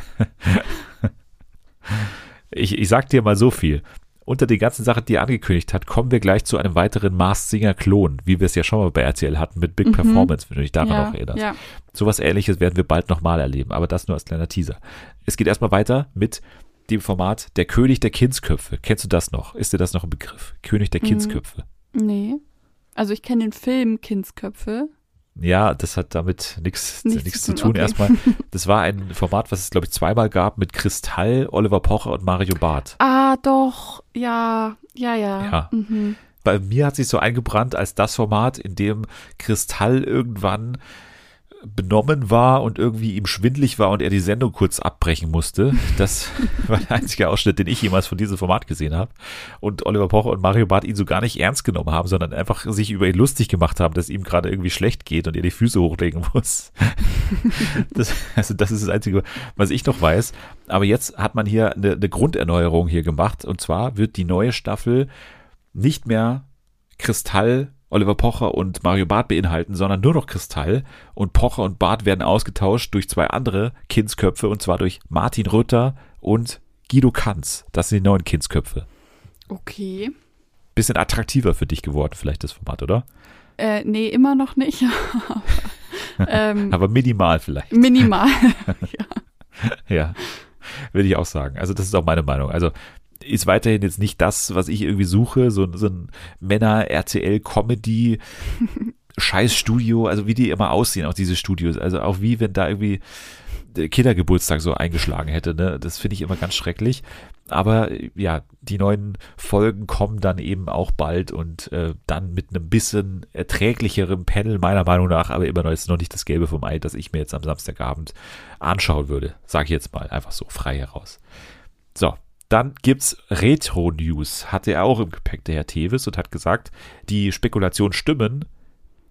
ich, ich sag dir mal so viel unter den ganzen Sachen, die er angekündigt hat, kommen wir gleich zu einem weiteren Mars Singer Klon, wie wir es ja schon mal bei RTL hatten mit Big mhm. Performance, wenn du dich daran ja, noch erinnerst. Ja. Sowas ähnliches werden wir bald nochmal erleben, aber das nur als kleiner Teaser. Es geht erstmal weiter mit dem Format Der König der Kindsköpfe. Kennst du das noch? Ist dir das noch ein Begriff? König der mhm. Kindsköpfe. Nee. Also ich kenne den Film Kindsköpfe. Ja, das hat damit nichts zu tun. Okay. Erstmal, <laughs> das war ein Format, was es, glaube ich, zweimal gab mit Kristall, Oliver Pocher und Mario Barth. Ah, doch. Ja, ja, ja. ja. Mhm. Bei mir hat sich so eingebrannt als das Format, in dem Kristall irgendwann benommen war und irgendwie ihm schwindlig war und er die Sendung kurz abbrechen musste. Das <laughs> war der einzige Ausschnitt, den ich jemals von diesem Format gesehen habe. Und Oliver Pocher und Mario Barth ihn so gar nicht ernst genommen haben, sondern einfach sich über ihn lustig gemacht haben, dass ihm gerade irgendwie schlecht geht und er die Füße hochlegen muss. <laughs> Das, also das ist das Einzige, was ich noch weiß. Aber jetzt hat man hier eine, eine Grunderneuerung hier gemacht. Und zwar wird die neue Staffel nicht mehr Kristall Oliver Pocher und Mario Barth beinhalten, sondern nur noch Kristall. Und Pocher und Barth werden ausgetauscht durch zwei andere Kindsköpfe, und zwar durch Martin Rütter und Guido Kanz. Das sind die neuen Kindsköpfe. Okay. Bisschen attraktiver für dich geworden, vielleicht das Format, oder? Äh, nee, immer noch nicht. <laughs> ähm, <laughs> Aber minimal vielleicht. Minimal, <laughs> ja. ja, würde ich auch sagen. Also das ist auch meine Meinung. Also ist weiterhin jetzt nicht das, was ich irgendwie suche, so, so ein Männer-RTL-Comedy. <laughs> Scheißstudio, also wie die immer aussehen, auch diese Studios. Also auch wie wenn da irgendwie der Kindergeburtstag so eingeschlagen hätte, ne? Das finde ich immer ganz schrecklich. Aber ja, die neuen Folgen kommen dann eben auch bald und äh, dann mit einem bisschen erträglicherem Panel, meiner Meinung nach, aber immer noch ist noch nicht das Gelbe vom Ei, das ich mir jetzt am Samstagabend anschauen würde. Sage ich jetzt mal einfach so frei heraus. So, dann gibt's Retro-News, hatte er auch im Gepäck, der Herr Tevis, und hat gesagt, die Spekulationen stimmen,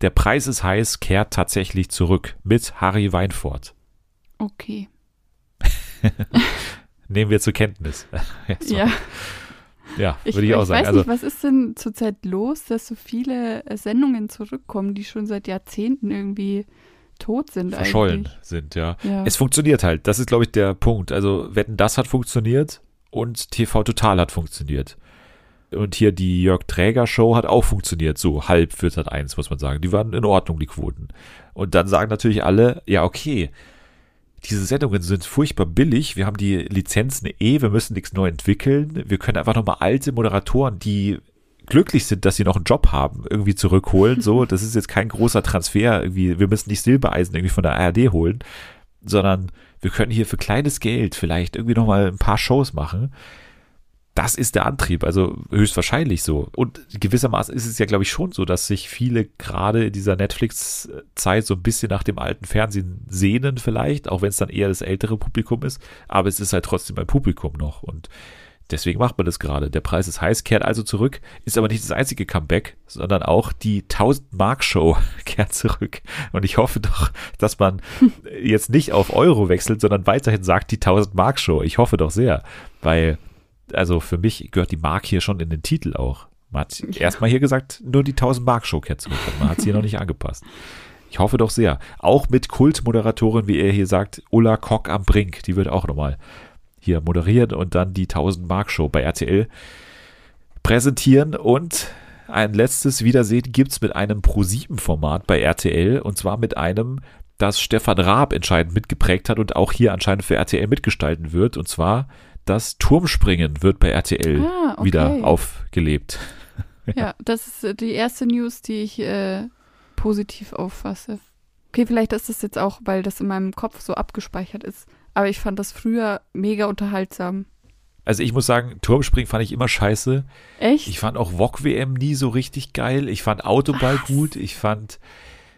der Preis ist heiß, kehrt tatsächlich zurück mit Harry Weinfurt. Okay. <laughs> Nehmen wir zur Kenntnis. <laughs> ja. Ja, würde ich, ich, auch sagen. Ich weiß nicht, also, was ist denn zurzeit los, dass so viele Sendungen zurückkommen, die schon seit Jahrzehnten irgendwie tot sind verschollen eigentlich. sind, ja. ja. Es funktioniert halt. Das ist, glaube ich, der Punkt. Also, Wetten, das hat funktioniert und TV Total hat funktioniert. Und hier die Jörg Träger Show hat auch funktioniert, so halb für Sat 1, muss man sagen. Die waren in Ordnung, die Quoten. Und dann sagen natürlich alle, ja, okay, diese Sendungen sind furchtbar billig, wir haben die Lizenzen eh, wir müssen nichts neu entwickeln, wir können einfach nochmal alte Moderatoren, die glücklich sind, dass sie noch einen Job haben, irgendwie zurückholen. So, <laughs> das ist jetzt kein großer Transfer, irgendwie, wir müssen nicht Silbereisen irgendwie von der ARD holen, sondern wir können hier für kleines Geld vielleicht irgendwie nochmal ein paar Shows machen. Das ist der Antrieb, also höchstwahrscheinlich so. Und gewissermaßen ist es ja, glaube ich, schon so, dass sich viele gerade in dieser Netflix-Zeit so ein bisschen nach dem alten Fernsehen sehnen vielleicht, auch wenn es dann eher das ältere Publikum ist. Aber es ist halt trotzdem ein Publikum noch. Und Deswegen macht man das gerade. Der Preis ist heiß, kehrt also zurück, ist aber nicht das einzige Comeback, sondern auch die 1000 Mark Show kehrt zurück. Und ich hoffe doch, dass man <laughs> jetzt nicht auf Euro wechselt, sondern weiterhin sagt die 1000 Mark Show. Ich hoffe doch sehr, weil, also für mich gehört die Mark hier schon in den Titel auch. Man hat ja. erstmal hier gesagt, nur die 1000 Mark Show kehrt zurück. Man hat sie hier noch nicht angepasst. Ich hoffe doch sehr. Auch mit Kultmoderatorin, wie er hier sagt, Ulla Kock am Brink. Die wird auch nochmal hier moderieren und dann die 1000 Mark Show bei RTL präsentieren und ein letztes Wiedersehen gibt es mit einem Pro7-Format bei RTL und zwar mit einem, das Stefan Raab entscheidend mitgeprägt hat und auch hier anscheinend für RTL mitgestalten wird und zwar das Turmspringen wird bei RTL ah, okay. wieder aufgelebt. ja. ja. das ist die erste News, die ich äh, positiv auffasse. Okay, vielleicht ist das jetzt auch, weil das in meinem Kopf so abgespeichert ist. Aber ich fand das früher mega unterhaltsam. Also ich muss sagen, Turmspringen fand ich immer scheiße. Echt? Ich fand auch Wok WM nie so richtig geil. Ich fand Autoball Was? gut. Ich fand,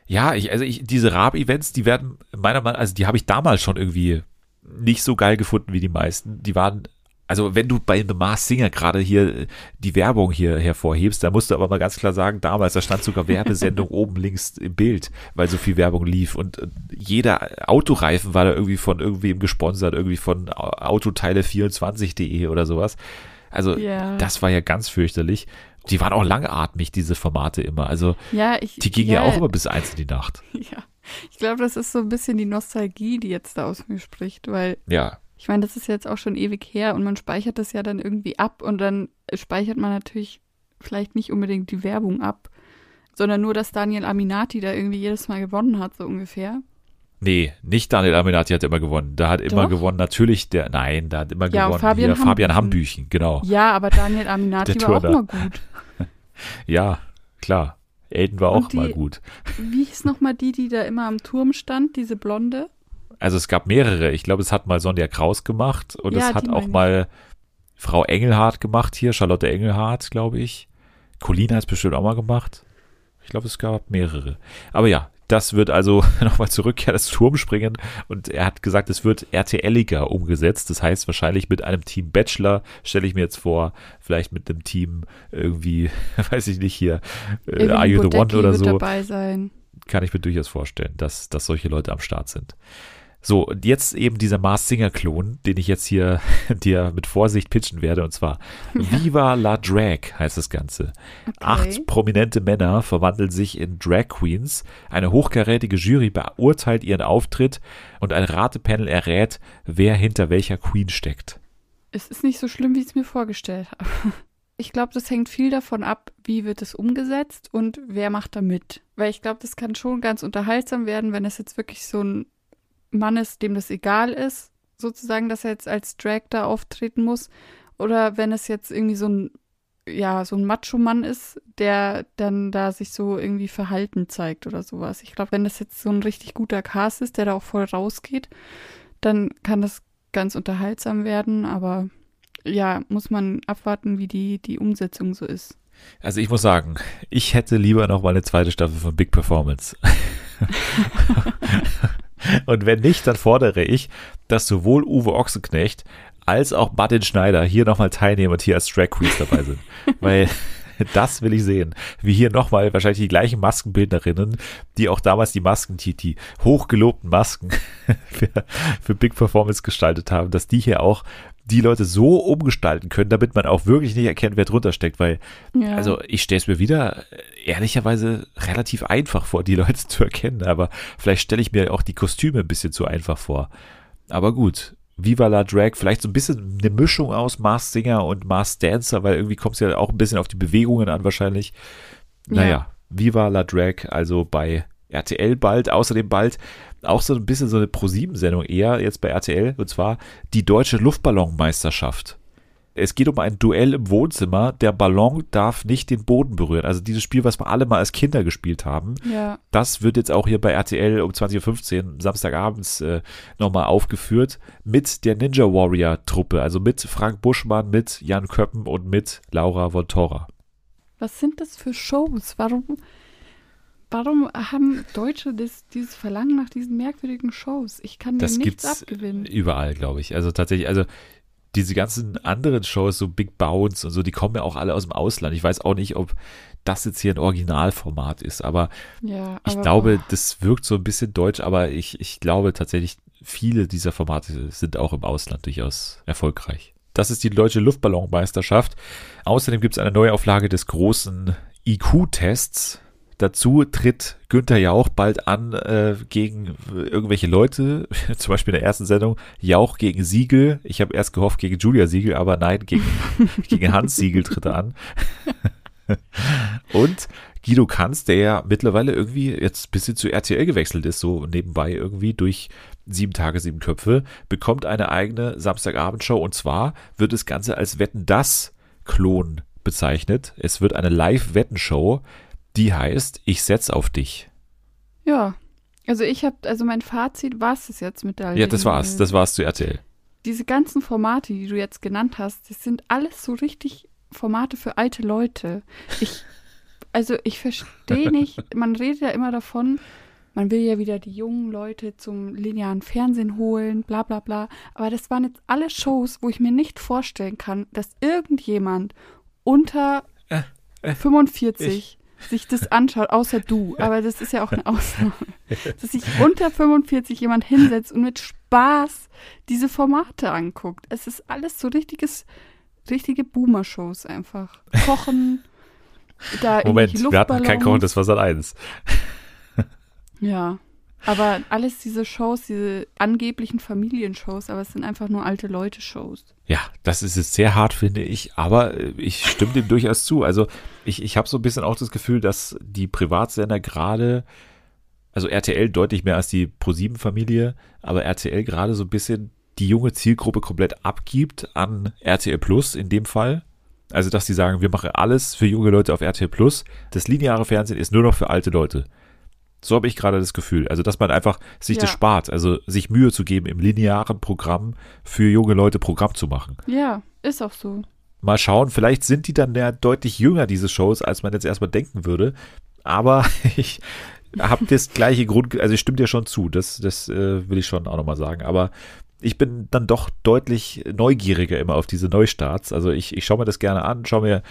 ja, ich, also ich, diese Raab-Events, die werden meiner Meinung nach, also die habe ich damals schon irgendwie nicht so geil gefunden wie die meisten. Die waren also wenn du bei The Mars Singer gerade hier die Werbung hier hervorhebst, da musst du aber mal ganz klar sagen, damals, da stand sogar Werbesendung <laughs> oben links im Bild, weil so viel Werbung lief und jeder Autoreifen war da irgendwie von irgendwem gesponsert, irgendwie von Autoteile24.de oder sowas. Also yeah. das war ja ganz fürchterlich. Die waren auch langatmig, diese Formate immer. Also ja, ich, die gingen ja, ja auch immer bis eins in die Nacht. <laughs> Ja, ich glaube, das ist so ein bisschen die Nostalgie, die jetzt da aus mir spricht, weil ja. Ich meine, das ist jetzt auch schon ewig her und man speichert das ja dann irgendwie ab und dann speichert man natürlich vielleicht nicht unbedingt die Werbung ab, sondern nur, dass Daniel Aminati da irgendwie jedes Mal gewonnen hat, so ungefähr. Nee, nicht Daniel Aminati hat immer gewonnen. Da hat immer Doch. gewonnen natürlich der, nein, da hat immer ja, gewonnen Fabian, hier, Fabian Hambüchen, genau. Ja, aber Daniel Aminati <laughs> war auch mal gut. <laughs> ja, klar. Elton war auch die, mal gut. Wie hieß nochmal die, die da immer am Turm stand, diese Blonde? Also es gab mehrere. Ich glaube, es hat mal Sonja Kraus gemacht und ja, es hat auch mal Frau Engelhardt gemacht hier, Charlotte Engelhardt, glaube ich. Colina hat es bestimmt auch mal gemacht. Ich glaube, es gab mehrere. Aber ja, das wird also <laughs> nochmal zurückkehren, das Turmspringen. Und er hat gesagt, es wird RTLiger umgesetzt. Das heißt wahrscheinlich mit einem Team Bachelor, stelle ich mir jetzt vor, vielleicht mit einem Team irgendwie, <laughs> weiß ich nicht hier, äh, Are You the One oder so. Kann ich mir durchaus vorstellen, dass, dass solche Leute am Start sind. So, und jetzt eben dieser Mars Singer Klon, den ich jetzt hier <laughs> dir mit Vorsicht pitchen werde, und zwar Viva la Drag heißt das Ganze. Okay. Acht prominente Männer verwandeln sich in Drag Queens. Eine hochkarätige Jury beurteilt ihren Auftritt und ein Ratepanel errät, wer hinter welcher Queen steckt. Es ist nicht so schlimm, wie ich es mir vorgestellt habe. <laughs> Ich glaube, das hängt viel davon ab, wie wird es umgesetzt und wer macht da mit. Weil ich glaube, das kann schon ganz unterhaltsam werden, wenn es jetzt wirklich so ein Mann ist, dem das egal ist, sozusagen, dass er jetzt als Drag da auftreten muss. Oder wenn es jetzt irgendwie so ein, ja, so ein Macho-Mann ist, der dann da sich so irgendwie verhalten zeigt oder sowas. Ich glaube, wenn das jetzt so ein richtig guter Cast ist, der da auch voll rausgeht, dann kann das ganz unterhaltsam werden, aber ja, muss man abwarten, wie die, die Umsetzung so ist. Also ich muss sagen, ich hätte lieber noch mal eine zweite Staffel von Big Performance. <laughs> <laughs> Und wenn nicht, dann fordere ich, dass sowohl Uwe Ochsenknecht als auch Martin Schneider hier nochmal teilnehmen und hier als Drag Queens dabei sind. <laughs> Weil das will ich sehen. Wie hier nochmal wahrscheinlich die gleichen Maskenbildnerinnen, die auch damals die Masken, die, die hochgelobten Masken <laughs> für, für Big Performance gestaltet haben, dass die hier auch die Leute so umgestalten können, damit man auch wirklich nicht erkennt, wer drunter steckt, weil, ja. also ich stelle es mir wieder ehrlicherweise relativ einfach vor, die <laughs> Leute zu erkennen, aber vielleicht stelle ich mir auch die Kostüme ein bisschen zu einfach vor. Aber gut, Viva la Drag, vielleicht so ein bisschen eine Mischung aus Mars Singer und Mars Dancer, weil irgendwie kommt es ja auch ein bisschen auf die Bewegungen an wahrscheinlich. Naja, ja. Viva la Drag, also bei RTL bald, außerdem bald auch so ein bisschen so eine Pro-7-Sendung eher jetzt bei RTL, und zwar die deutsche Luftballonmeisterschaft. Es geht um ein Duell im Wohnzimmer. Der Ballon darf nicht den Boden berühren. Also dieses Spiel, was wir alle mal als Kinder gespielt haben, ja. das wird jetzt auch hier bei RTL um 20.15 Uhr Samstagabends äh, nochmal aufgeführt mit der Ninja Warrior Truppe. Also mit Frank Buschmann, mit Jan Köppen und mit Laura von Tora. Was sind das für Shows? Warum Warum haben Deutsche das, dieses Verlangen nach diesen merkwürdigen Shows? Ich kann das dem nichts abgewinnen. Überall, glaube ich. Also tatsächlich, also diese ganzen anderen Shows, so Big Bounce und so, die kommen ja auch alle aus dem Ausland. Ich weiß auch nicht, ob das jetzt hier ein Originalformat ist, aber, ja, aber ich glaube, boah. das wirkt so ein bisschen deutsch, aber ich, ich glaube tatsächlich, viele dieser Formate sind auch im Ausland durchaus erfolgreich. Das ist die deutsche Luftballonmeisterschaft. Außerdem gibt es eine Neuauflage des großen IQ-Tests Dazu tritt Günther Jauch bald an äh, gegen irgendwelche Leute, <laughs> zum Beispiel in der ersten Sendung, Jauch gegen Siegel. Ich habe erst gehofft gegen Julia Siegel, aber nein, gegen, <laughs> gegen Hans Siegel tritt er an. <laughs> Und Guido Kanz, der ja mittlerweile irgendwie jetzt ein bisschen zu RTL gewechselt ist, so nebenbei irgendwie durch sieben Tage, sieben Köpfe, bekommt eine eigene Samstagabendshow und zwar wird das Ganze als Wetten das Klon bezeichnet. Es wird eine Live-Wettenshow die heißt Ich setz auf dich. Ja. Also ich habe, also mein Fazit war es jetzt mit der. Ja, das war's. Das war's zu RTL. Diese ganzen Formate, die du jetzt genannt hast, das sind alles so richtig Formate für alte Leute. Ich, <laughs> also ich verstehe nicht, man redet ja immer davon, man will ja wieder die jungen Leute zum linearen Fernsehen holen, bla bla bla. Aber das waren jetzt alle Shows, wo ich mir nicht vorstellen kann, dass irgendjemand unter Äh, äh, 45 ich. Sich das anschaut, außer du. Aber das ist ja auch eine Ausnahme. <laughs> Dass sich unter 45 jemand hinsetzt und mit Spaß diese Formate anguckt. Es ist alles so richtiges, richtige Boomer-Shows einfach. Kochen, da Moment, wir hatten kein. Kochen, das war Sat 1. Ja. Aber alles diese Shows, diese angeblichen Familienshows, aber es sind einfach nur alte Leute-Shows. Ja, das ist jetzt sehr hart, finde ich, aber äh, ich stimme dem <laughs> durchaus zu. Also ich, ich habe so ein bisschen auch das Gefühl, dass die Privatsender gerade, also RTL deutlich mehr als die ProSieben-Familie, aber RTL gerade so ein bisschen die junge Zielgruppe komplett abgibt an RTL Plus in dem Fall. Also dass sie sagen, wir machen alles für junge Leute auf RTL Plus. Das lineare Fernsehen ist nur noch für alte Leute. So habe ich gerade das Gefühl. Also, dass man einfach sich das Ja. spart, also sich Mühe zu geben, im linearen Programm für junge Leute Programm zu machen. Ja, ist auch so. Mal schauen, vielleicht sind die dann ja deutlich jünger, diese Shows, als man jetzt erstmal denken würde. Aber <laughs> ich habe das gleiche Grund, also ich stimme dir schon zu, das, das äh, will ich schon auch nochmal sagen. Aber ich bin dann doch deutlich neugieriger immer auf diese Neustarts. Also ich, ich schaue mir das gerne an, schaue mir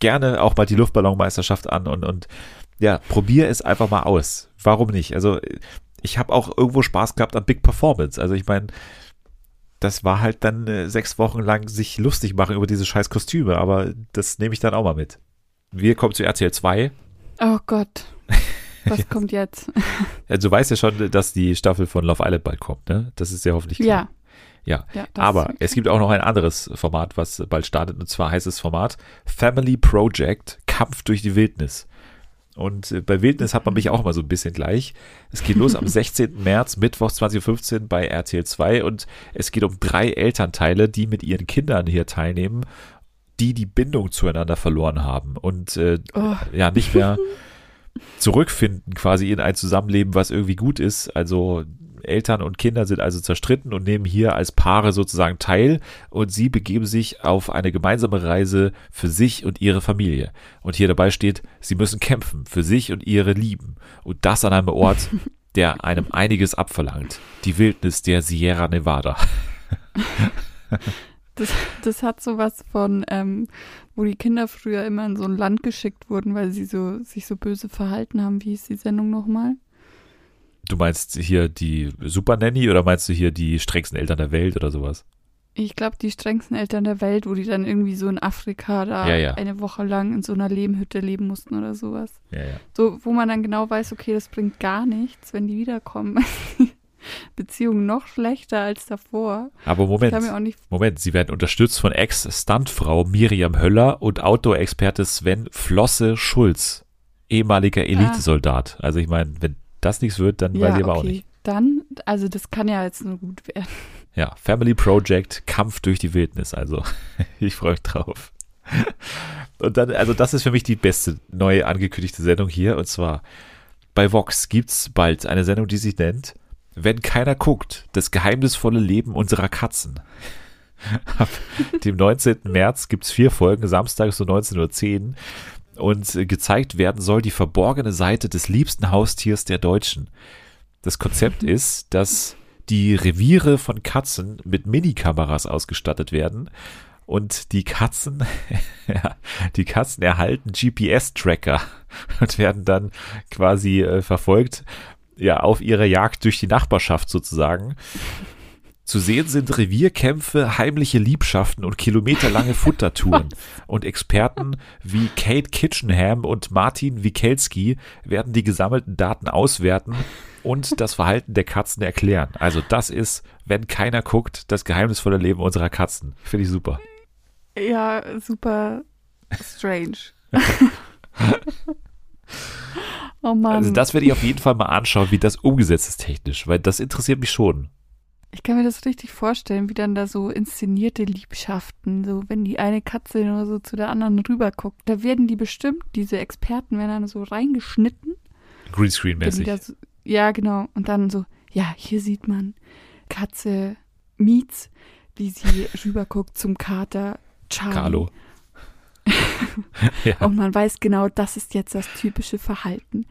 gerne auch mal die Luftballonmeisterschaft an und, und ja, probiere es einfach mal aus. Warum nicht? Also ich habe auch irgendwo Spaß gehabt an Big Performance. Also ich meine, das war halt dann äh, sechs Wochen lang sich lustig machen über diese scheiß Kostüme, aber das nehme ich dann auch mal mit. Wir kommen zu RTL 2. Oh Gott. <laughs> Was kommt jetzt? Also, du weißt ja schon, dass die Staffel von Love Island bald kommt, ne? Das ist ja hoffentlich klar. Ja. Ja. ja Aber es gibt auch noch ein anderes Format, was bald startet, und zwar heißt das Format Family Project Kampf durch die Wildnis. Und äh, bei Wildnis hat man mich auch immer so ein bisschen gleich. Es geht los am <laughs> 16. März, Mittwoch 2015 bei RTL 2 und es geht um drei Elternteile, die mit ihren Kindern hier teilnehmen, die die Bindung zueinander verloren haben und äh, Oh. ja nicht mehr <laughs> zurückfinden quasi in ein Zusammenleben, was irgendwie gut ist. Also Eltern und Kinder sind also zerstritten und nehmen hier als Paare sozusagen teil und sie begeben sich auf eine gemeinsame Reise für sich und ihre Familie. Und hier dabei steht, sie müssen kämpfen für sich und ihre Lieben und das an einem Ort, <laughs> der einem einiges abverlangt. Die Wildnis der Sierra Nevada. <laughs> Das, das hat sowas von, ähm, wo die Kinder früher immer in so ein Land geschickt wurden, weil sie so sich so böse verhalten haben. Wie ist die Sendung nochmal? Du meinst hier die Super Nanny oder meinst du hier die strengsten Eltern der Welt oder sowas? Ich glaube, die strengsten Eltern der Welt, wo die dann irgendwie so in Afrika da Ja, ja. eine Woche lang in so einer Lehmhütte leben mussten oder sowas. Ja, ja. So, wo man dann genau weiß, okay, das bringt gar nichts, wenn die wiederkommen. <laughs> Beziehung noch schlechter als davor. Aber Moment. Moment, sie werden unterstützt von Ex-Stuntfrau Miriam Höller und Outdoor-Experte Sven Flosse Schulz, ehemaliger Elitesoldat. Also ich meine, wenn das nichts wird, dann weiß ich aber auch nicht. Dann, also das kann ja jetzt nur gut werden. Ja, Family Project, Kampf durch die Wildnis. Also <laughs> ich freue mich drauf. Und dann, also das ist für mich die beste neue angekündigte Sendung hier. Und zwar bei Vox gibt's bald eine Sendung, die sich nennt Wenn keiner guckt, das geheimnisvolle Leben unserer Katzen. <laughs> Ab dem 19. März gibt's vier Folgen, samstags um 19.10 Uhr. Und gezeigt werden soll die verborgene Seite des liebsten Haustiers der Deutschen. Das Konzept ist, dass die Reviere von Katzen mit Minikameras ausgestattet werden und die Katzen, <laughs> die Katzen erhalten GPS-Tracker <laughs> und werden dann quasi äh, verfolgt, ja, auf ihrer Jagd durch die Nachbarschaft sozusagen. Zu sehen sind Revierkämpfe, heimliche Liebschaften und kilometerlange <laughs> Futtertouren. Und Experten wie Kate Kitchenham und Martin Wikelski werden die gesammelten Daten auswerten und das Verhalten der Katzen erklären. Also das ist, wenn keiner guckt, das geheimnisvolle Leben unserer Katzen. Finde ich super. Ja, super strange. <laughs> oh Mann. Also das werde ich auf jeden Fall mal anschauen, wie das umgesetzt ist technisch, weil das interessiert mich schon. Ich kann mir das richtig vorstellen, wie dann da so inszenierte Liebschaften, so wenn die eine Katze nur so zu der anderen rüberguckt. Da werden die bestimmt, diese Experten werden dann so reingeschnitten. Greenscreen-mäßig. so, ja, genau. Und dann so, ja, hier sieht man Katze Mietz, wie sie <laughs> rüberguckt zum Kater Charlie. Carlo. <laughs> <laughs> ja. Und man weiß genau, das ist jetzt das typische Verhalten.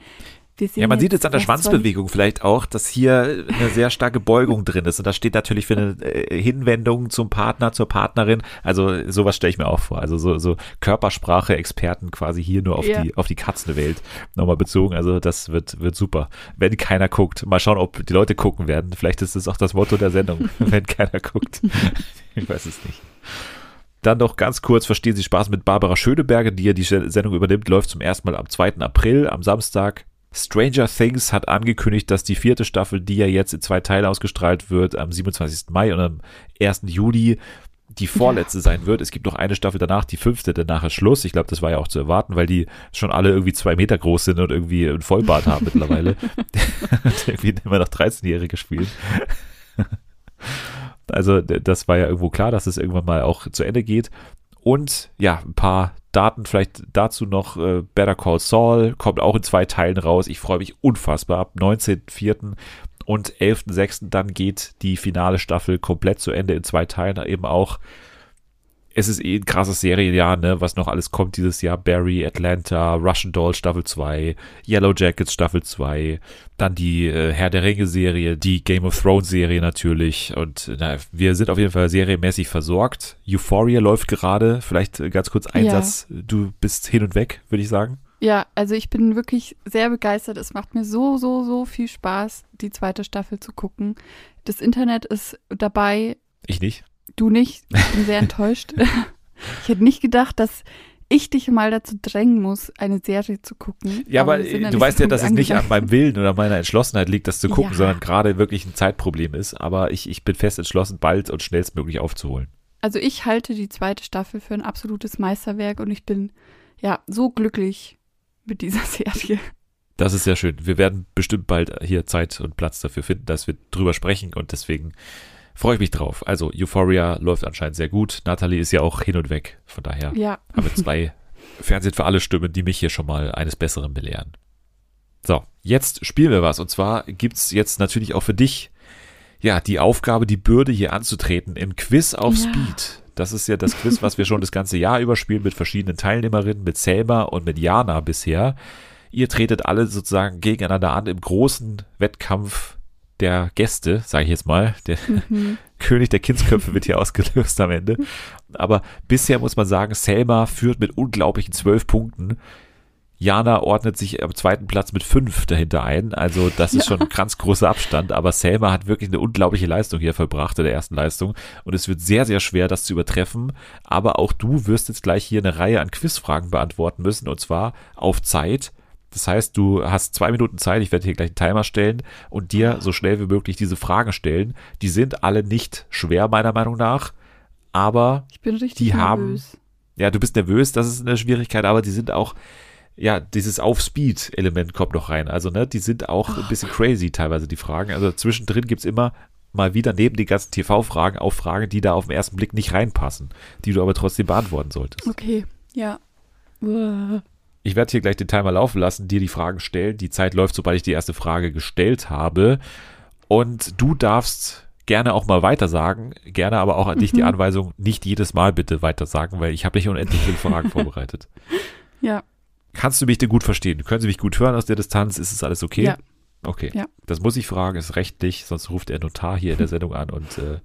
Ja, man sieht es an der Schwanzbewegung vielleicht auch, dass hier eine sehr starke Beugung drin ist. Und das steht natürlich für eine äh, Hinwendung zum Partner, zur Partnerin. Also sowas stelle ich mir auch vor. Also so, so Körpersprache-Experten quasi hier nur auf ja. die auf die Katzenwelt nochmal bezogen. Also das wird, wird super. Wenn keiner guckt, mal schauen, ob die Leute gucken werden. Vielleicht ist es auch das Motto der Sendung, <laughs> wenn keiner guckt. ich weiß es nicht. Dann noch ganz kurz, verstehen Sie Spaß mit Barbara Schöneberger, die ja die Sendung übernimmt, läuft zum ersten Mal am 2. April, am Samstag. Stranger Things hat angekündigt, dass die vierte Staffel, die ja jetzt in zwei Teile ausgestrahlt wird, am 27. Mai und am 1. Juli die vorletzte ja. sein wird. Es gibt noch eine Staffel danach, die fünfte, danach ist Schluss. Ich glaube, das war ja auch zu erwarten, weil die schon alle irgendwie zwei Meter groß sind und irgendwie ein Vollbart haben mittlerweile. <laughs> <laughs> irgendwie immer noch 13-Jährige spielen. also das war ja irgendwo klar, dass es irgendwann mal auch zu Ende geht. Und ja, ein paar Daten vielleicht dazu noch. Äh, Better Call Saul kommt auch in zwei Teilen raus. Ich freue mich unfassbar. Ab 19.04. und 11.06. dann geht die finale Staffel komplett zu Ende in zwei Teilen. Eben auch es ist eh ein krasses Serienjahr, ne, was noch alles kommt dieses Jahr. Barry, Atlanta, Russian Doll Staffel 2, Yellow Jackets Staffel 2, dann die äh, Herr der Ringe Serie, die Game of Thrones Serie natürlich und na, wir sind auf jeden Fall serienmäßig versorgt. Euphoria läuft gerade, vielleicht ganz kurz Einsatz, ja. du bist hin und weg, würde ich sagen. Ja, also ich bin wirklich sehr begeistert. Es macht mir so, so, so viel Spaß, die zweite Staffel zu gucken. Das Internet ist dabei. Ich nicht. Du nicht. Ich bin sehr <laughs> enttäuscht. Ich hätte nicht gedacht, dass ich dich mal dazu drängen muss, eine Serie zu gucken. Ja, aber, aber du weißt ja, dass es nicht an meinem Willen oder meiner Entschlossenheit liegt, das zu gucken, ja. sondern gerade wirklich ein Zeitproblem ist. Aber ich, ich bin fest entschlossen, bald und schnellstmöglich aufzuholen. Also ich halte die zweite Staffel für ein absolutes Meisterwerk und ich bin ja so glücklich mit dieser <laughs> Serie. Das ist sehr schön. Wir werden bestimmt bald hier Zeit und Platz dafür finden, dass wir drüber sprechen und deswegen freue ich mich drauf. Also Euphoria läuft anscheinend sehr gut. Natalie ist ja auch hin und weg. Von daher ja. haben wir zwei <laughs> Fernsehen für alle Stimmen, die mich hier schon mal eines Besseren belehren. So, jetzt spielen wir was. Und zwar gibt's jetzt natürlich auch für dich ja die Aufgabe, die Bürde hier anzutreten im Quiz auf ja. Speed. Das ist ja das Quiz, was wir schon das ganze Jahr überspielen mit verschiedenen Teilnehmerinnen, mit Selma und mit Jana bisher. Ihr tretet alle sozusagen gegeneinander an im großen Wettkampf der Gäste, sage ich jetzt mal. Der <laughs> mhm. <laughs> König der Kindsköpfe wird hier <laughs> ausgelöst am Ende. Aber bisher muss man sagen, Selma führt mit unglaublichen zwölf Punkten. Jana ordnet sich am zweiten Platz mit fünf dahinter ein. Also das ist schon ein ganz großer Abstand. Aber Selma hat wirklich eine unglaubliche Leistung hier vollbracht in der ersten Leistung. Und es wird sehr, sehr schwer, das zu übertreffen. Aber auch du wirst jetzt gleich hier eine Reihe an Quizfragen beantworten müssen. Und zwar auf Zeit. Das heißt, du hast zwei Minuten Zeit, ich werde hier gleich einen Timer stellen und dir so schnell wie möglich diese Fragen stellen. Die sind alle nicht schwer, meiner Meinung nach, aber ich bin richtig die nervös. haben. Ja, du bist nervös, das ist eine Schwierigkeit, aber die sind auch, ja, dieses Auf-Speed-Element kommt noch rein. Also, ne, die sind auch ein bisschen crazy teilweise, die Fragen. Also zwischendrin gibt es immer mal wieder neben den ganzen TV-Fragen auch Fragen, die da auf den ersten Blick nicht reinpassen, die du aber trotzdem beantworten solltest. Okay, ja. Uah. Ich werde hier gleich den Timer laufen lassen, dir die Fragen stellen. Die Zeit läuft, sobald ich die erste Frage gestellt habe. Und du darfst gerne auch mal weitersagen, gerne aber auch an dich die mhm. Anweisung, nicht jedes Mal bitte weitersagen, weil ich habe nicht unendlich viele Fragen <laughs> vorbereitet. Ja. Kannst du mich denn gut verstehen? Können Sie mich gut hören aus der Distanz? Ist es alles okay? Ja. Okay. Ja. Das muss ich fragen, ist rechtlich, sonst ruft der Notar hier in der <laughs> Sendung an und äh,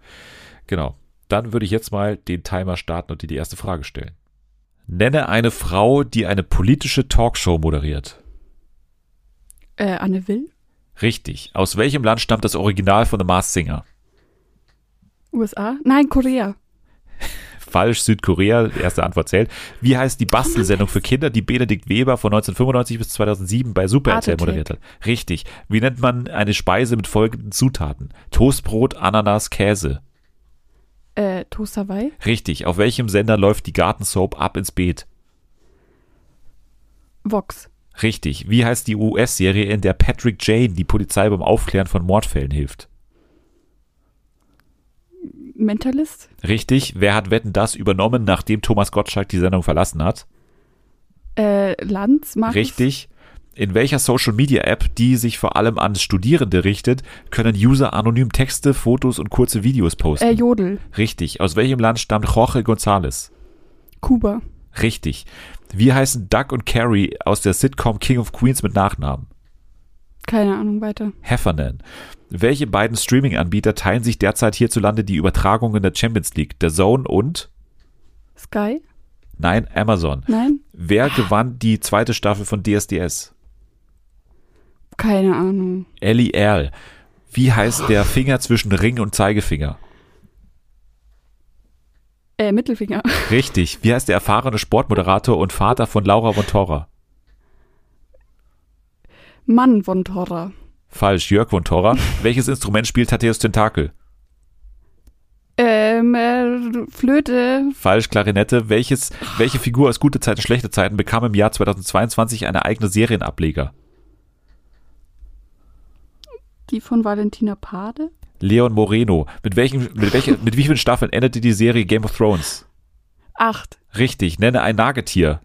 genau. Dann würde ich jetzt mal den Timer starten und dir die erste Frage stellen. Nenne eine Frau, die eine politische Talkshow moderiert. Äh, Anne Will? Richtig. Aus welchem Land stammt das Original von The Mars Singer? USA? Nein, Korea. Falsch, Südkorea, erste Antwort zählt. Wie heißt die Bastelsendung für Kinder, die Benedikt Weber von 1995 bis 2007 bei Super RTL moderiert hat? Richtig. Wie nennt man eine Speise mit folgenden Zutaten? Toastbrot, Ananas, Käse. Äh, Toast Hawaii? Richtig. Auf welchem Sender läuft die Gartensoap ab ins Beet? Vox. Richtig. Wie heißt die US-Serie, in der Patrick Jane die Polizei beim Aufklären von Mordfällen hilft? Mentalist? Richtig. Wer hat Wetten das übernommen, nachdem Thomas Gottschalk die Sendung verlassen hat? Äh, Lanz, Markus? Richtig. In welcher Social Media App, die sich vor allem an Studierende richtet, können User anonym Texte, Fotos und kurze Videos posten? Äh, Jodel. Richtig. Aus welchem Land stammt Jorge González? Kuba. Richtig. Wie heißen Doug und Carrie aus der Sitcom King of Queens mit Nachnamen? Keine Ahnung, weiter. Heffernan. Welche beiden Streaming-Anbieter teilen sich derzeit hierzulande die Übertragungen der Champions League? Der Zone und? Sky? Nein, Amazon. Nein? Wer gewann die zweite Staffel von DSDS? Keine Ahnung. Ellie Erl. Wie heißt der Finger zwischen Ring und Zeigefinger? Äh, Mittelfinger. <laughs> Richtig. Wie heißt der erfahrene Sportmoderator und Vater von Laura von Torra? Mann von Torra. Falsch, Jörg von Torra. Welches Instrument spielt Thaddeus Tentakel? Ähm, äh, Flöte. Falsch, Klarinette. Welches, welche Figur aus Gute Zeiten, Schlechte Zeiten bekam im Jahr 2022 eine eigene Serienableger? Die von Valentina Pade. Leon Moreno. Mit welchen, mit welcher, mit wie vielen Staffeln endete die Serie Game of Thrones? Acht. Richtig. Nenne ein Nagetier.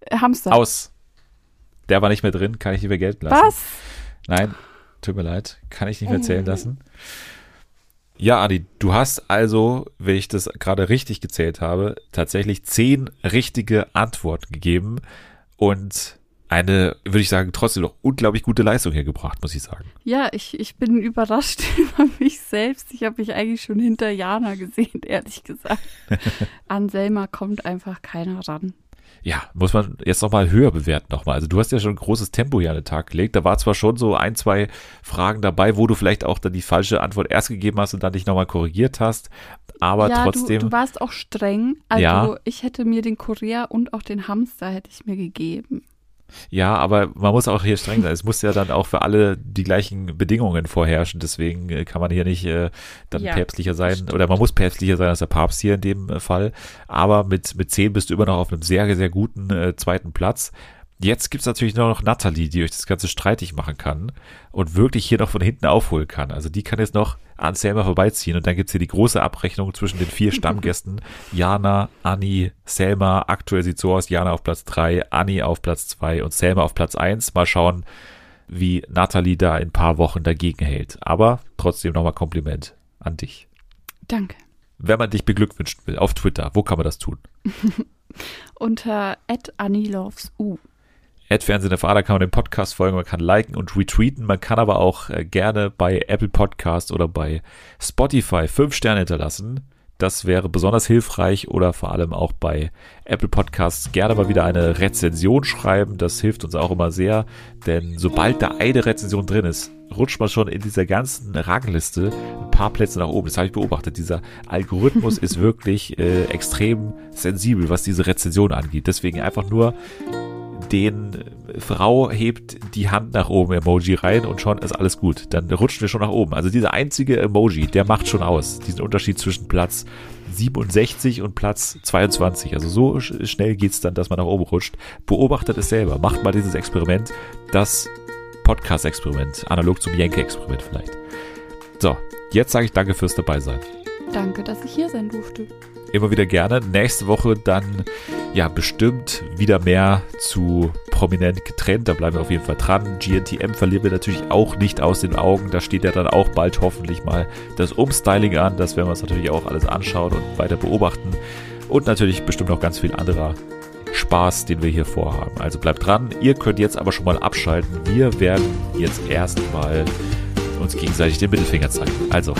Äh, Hamster. Aus. Der war nicht mehr drin, kann ich nicht mehr gelten lassen. Was? Nein, tut mir leid, kann ich nicht mehr zählen lassen. Ja, Adi, du hast also, wenn ich das gerade richtig gezählt habe, tatsächlich zehn richtige Antworten gegeben und eine, würde ich sagen, trotzdem noch unglaublich gute Leistung hier gebracht, muss ich sagen. Ja, ich, ich bin überrascht <laughs> über mich selbst. Ich habe mich eigentlich schon hinter Jana gesehen, ehrlich gesagt. <laughs> An Selma kommt einfach keiner ran. Ja, muss man jetzt nochmal höher bewerten nochmal. Also du hast ja schon ein großes Tempo hier an den Tag gelegt. Da war zwar schon so ein, zwei Fragen dabei, wo du vielleicht auch dann die falsche Antwort erst gegeben hast und dann dich nochmal korrigiert hast. Aber ja, trotzdem. Du, du warst auch streng. Also Ja. ich hätte mir den Kurier und auch den Hamster hätte ich mir gegeben. Ja, aber man muss auch hier streng sein. Es muss ja dann auch für alle die gleichen Bedingungen vorherrschen. Deswegen äh, kann man hier nicht äh, dann Ja, päpstlicher sein. stimmt. Oder man muss päpstlicher sein als der Papst hier in dem äh, Fall. Aber mit, mit 10 bist du immer noch auf einem sehr, sehr guten äh, zweiten Platz. Jetzt gibt's natürlich nur noch Natalie, die euch das Ganze streitig machen kann und wirklich hier noch von hinten aufholen kann. Also die kann jetzt noch an Selma vorbeiziehen und dann gibt's hier die große Abrechnung zwischen den vier <laughs> Stammgästen. Jana, Anni, Selma. Aktuell sieht so aus, Jana auf Platz drei, Anni auf Platz zwei und Selma auf Platz eins. Mal schauen, wie Natalie da in ein paar Wochen dagegen hält. Aber trotzdem nochmal Kompliment an dich. Danke. Wenn man dich beglückwünschen will, auf Twitter, wo kann man das tun? <laughs> Unter @annielovesu. Fernsehen der Vater kann man den Podcast folgen, man kann liken und retweeten, man kann aber auch äh, gerne bei Apple Podcast oder bei Spotify fünf Sterne hinterlassen. Das wäre besonders hilfreich oder vor allem auch bei Apple Podcasts gerne mal wieder eine Rezension schreiben. Das hilft uns auch immer sehr, denn sobald da eine Rezension drin ist, rutscht man schon in dieser ganzen Rangliste ein paar Plätze nach oben. Das habe ich beobachtet. Dieser Algorithmus <laughs> ist wirklich äh, extrem sensibel, was diese Rezension angeht. Deswegen einfach nur den Frau hebt die Hand nach oben Emoji rein und schon ist alles gut. Dann rutschen wir schon nach oben. Also dieser einzige Emoji, der macht schon aus. Diesen Unterschied zwischen Platz 67 und Platz 22. Also so sch- schnell geht's dann, dass man nach oben rutscht. Beobachtet es selber. Macht mal dieses Experiment. Das Podcast-Experiment. Analog zum Jenke-Experiment vielleicht. So, jetzt sage ich danke fürs Dabeisein. Danke, dass ich hier sein durfte. Immer wieder gerne. Nächste Woche dann ja bestimmt wieder mehr zu prominent getrennt. Da bleiben wir auf jeden Fall dran. GNTM verlieren wir natürlich auch nicht aus den Augen. Da steht ja dann auch bald hoffentlich mal das Umstyling an. Das werden wir uns natürlich auch alles anschauen und weiter beobachten. Und natürlich bestimmt noch ganz viel anderer Spaß, den wir hier vorhaben. Also bleibt dran. Ihr könnt jetzt aber schon mal abschalten. Wir werden jetzt erstmal uns gegenseitig den Mittelfinger zeigen. Also,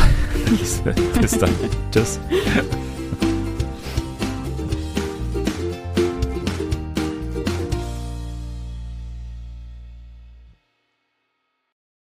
<laughs> bis dann. Tschüss.